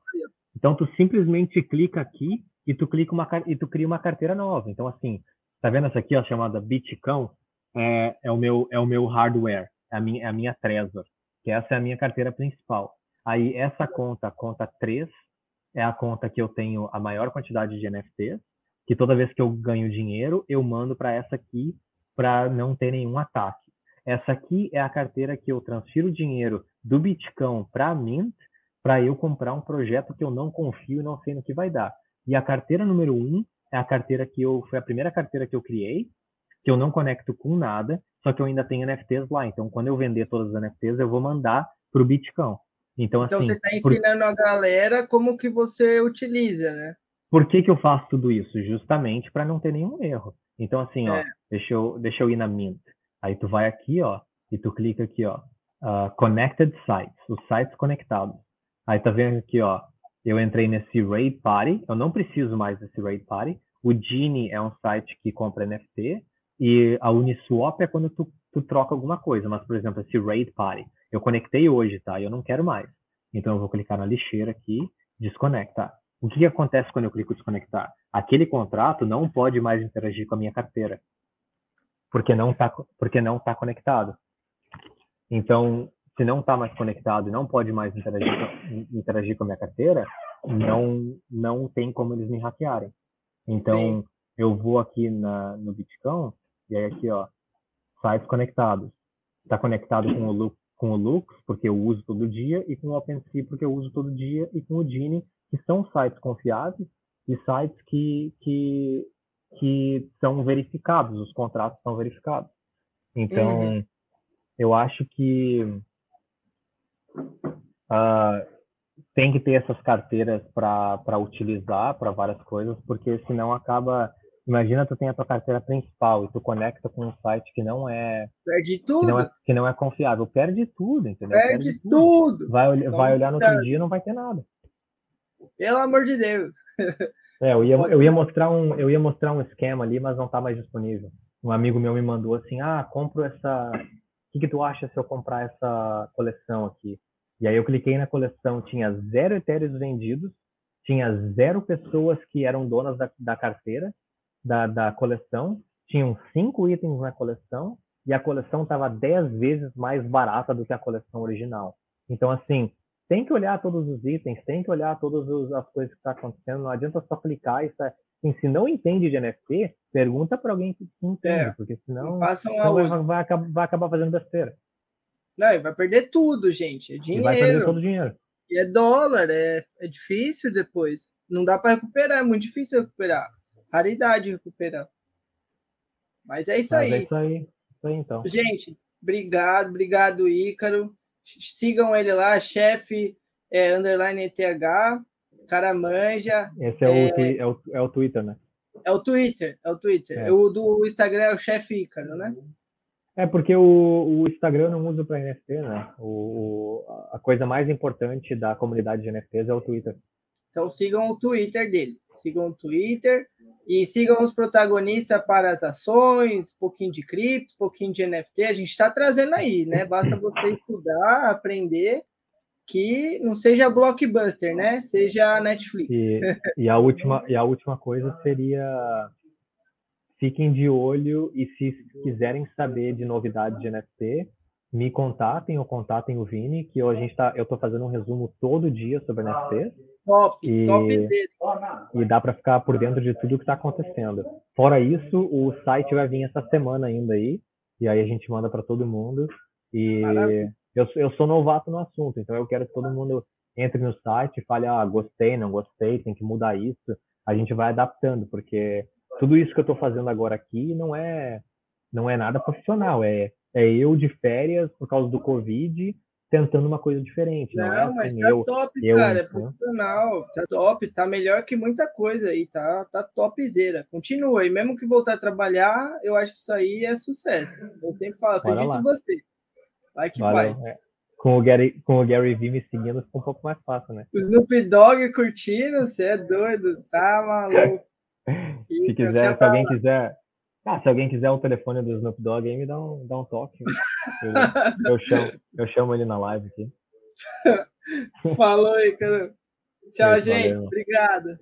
Então, tu simplesmente clica aqui e tu clica uma e tu cria uma carteira nova. Então, assim, tá vendo essa aqui, ó, chamada Bitcão? É, é o meu é o meu hardware, é a minha é a minha Trezor, que essa é a minha carteira principal. Aí essa conta, conta 3, é a conta que eu tenho a maior quantidade de NFTs que toda vez que eu ganho dinheiro, eu mando para essa aqui para não ter nenhum ataque. Essa aqui é a carteira que eu transfiro dinheiro do Bitcoin para a Mint para eu comprar um projeto que eu não confio e não sei no que vai dar. E a carteira número um é a carteira que eu foi a primeira carteira que eu criei, que eu não conecto com nada, só que eu ainda tenho NFTs lá. Então, quando eu vender todas as NFTs, eu vou mandar para o Bitcoin. Então, então assim, você está ensinando por... a galera como que você utiliza, né? Por que, que eu faço tudo isso? Justamente para não ter nenhum erro. Então, assim, é. ó, deixa eu, deixa eu ir na Mint. Aí tu vai aqui, ó, e tu clica aqui, ó, uh, Connected Sites, os sites conectados. Aí tá vendo aqui, ó, eu entrei nesse Raid Party, eu não preciso mais desse Raid Party. O Genie é um site que compra NFT e a Uniswap é quando tu, tu troca alguma coisa. Mas, por exemplo, esse Raid Party, eu conectei hoje, tá? E eu não quero mais. Então eu vou clicar na lixeira aqui, desconectar. O que, acontece quando eu clico desconectar? Aquele contrato não pode mais interagir com a minha carteira, porque não está porque não tá conectado. Então, se não está mais conectado e não pode mais interagir, interagir com a minha carteira, não não tem como eles me hackearem. Então, Sim. eu vou aqui na, no Bitcoin e aí aqui, ó, sites conectados. Está conectado com o, com o Lux, porque eu uso todo dia, e com o OpenSea, porque eu uso todo dia, e com o Genie, que são sites confiáveis e sites que, que, que são verificados, os contratos são verificados. Então, uhum. eu acho que uh, tem que ter essas carteiras para utilizar para várias coisas, porque senão acaba. Imagina tu tem a tua carteira principal e tu conecta com um site que não é perde tudo que não é, que não é confiável, perde tudo, entendeu? Perde, perde tudo. tudo. Vai, vai olhar no outro dia e não vai ter nada. Pelo amor de Deus. É, eu ia, eu ia mostrar um, eu ia mostrar um esquema ali, mas não está mais disponível. Um amigo meu me mandou assim, ah, compro essa, o que, que tu acha se eu comprar essa coleção aqui? E aí eu cliquei na coleção, tinha zero etéreos vendidos, tinha zero pessoas que eram donas da, da carteira da, da coleção, tinham cinco itens na coleção e a coleção estava dez vezes mais barata do que a coleção original. Então, assim, tem que olhar todos os itens, tem que olhar todas as coisas que estão tá acontecendo. Não adianta só clicar e assim, se não entende de NFT, pergunta para alguém que entende, é, porque senão, senão vai, vai, vai, acabar, vai acabar fazendo besteira. Não, e vai perder tudo, gente. É dinheiro. E vai perder todo o dinheiro. E é dólar, é, é difícil depois. Não dá para recuperar, é muito difícil recuperar. Raridade recuperar. Mas é isso Mas aí. É isso aí. Isso aí, então. Gente, obrigado, obrigado, Ícaro. Sigam ele lá, chefe é, underline ETH, cara manja. Esse é, é, o, é, o, é o Twitter, né? É o Twitter, é o Twitter. É. O do Instagram é o chefe Ícaro, né? É porque o, o Instagram eu não uso para NFT, né? O, a coisa mais importante da comunidade de NFTs é o Twitter. Então sigam o Twitter dele. Sigam o Twitter e sigam os protagonistas para as ações, pouquinho de cripto, pouquinho de NFT. A gente está trazendo aí, né? Basta você estudar, aprender, que não seja blockbuster, né? Seja Netflix. E, e, a, última, e a última coisa seria fiquem de olho e se quiserem saber de novidades de NFT, me contatem ou contatem o Vini, que eu, a gente tá, eu estou fazendo um resumo todo dia sobre NFT. Top, e, top dele. E dá para ficar por dentro de tudo que está acontecendo. Fora isso, o site vai vir essa semana ainda aí. e aí a gente manda para todo mundo. E eu, eu sou novato no assunto, então eu quero que todo mundo entre no site e fale, ah, gostei, não gostei, tem que mudar isso. A gente vai adaptando, porque tudo isso que eu estou fazendo agora aqui não é não é nada profissional, é, é eu de férias por causa do Covid tentando uma coisa diferente. Não, é não é assim, mas tá eu, top, eu, cara, é profissional, tá top, tá melhor que muita coisa aí, tá, tá topzera. Continua, e mesmo que voltar a trabalhar, eu acho que isso aí é sucesso. Eu sempre falo, acredito em você. Vai que vai. É. Com o, Gary, com o Gary Vee me seguindo, fica um pouco mais fácil, né? O Snoop Dogg curtindo, você é doido, tá maluco. se quiser, se alguém quiser, ah, se alguém quiser o telefone do Snoop Dogg aí, me dá um, dá um toque. Eu, eu, chamo, eu chamo ele na live aqui. Falou aí, cara. Tchau, gente. Valeu. Obrigado.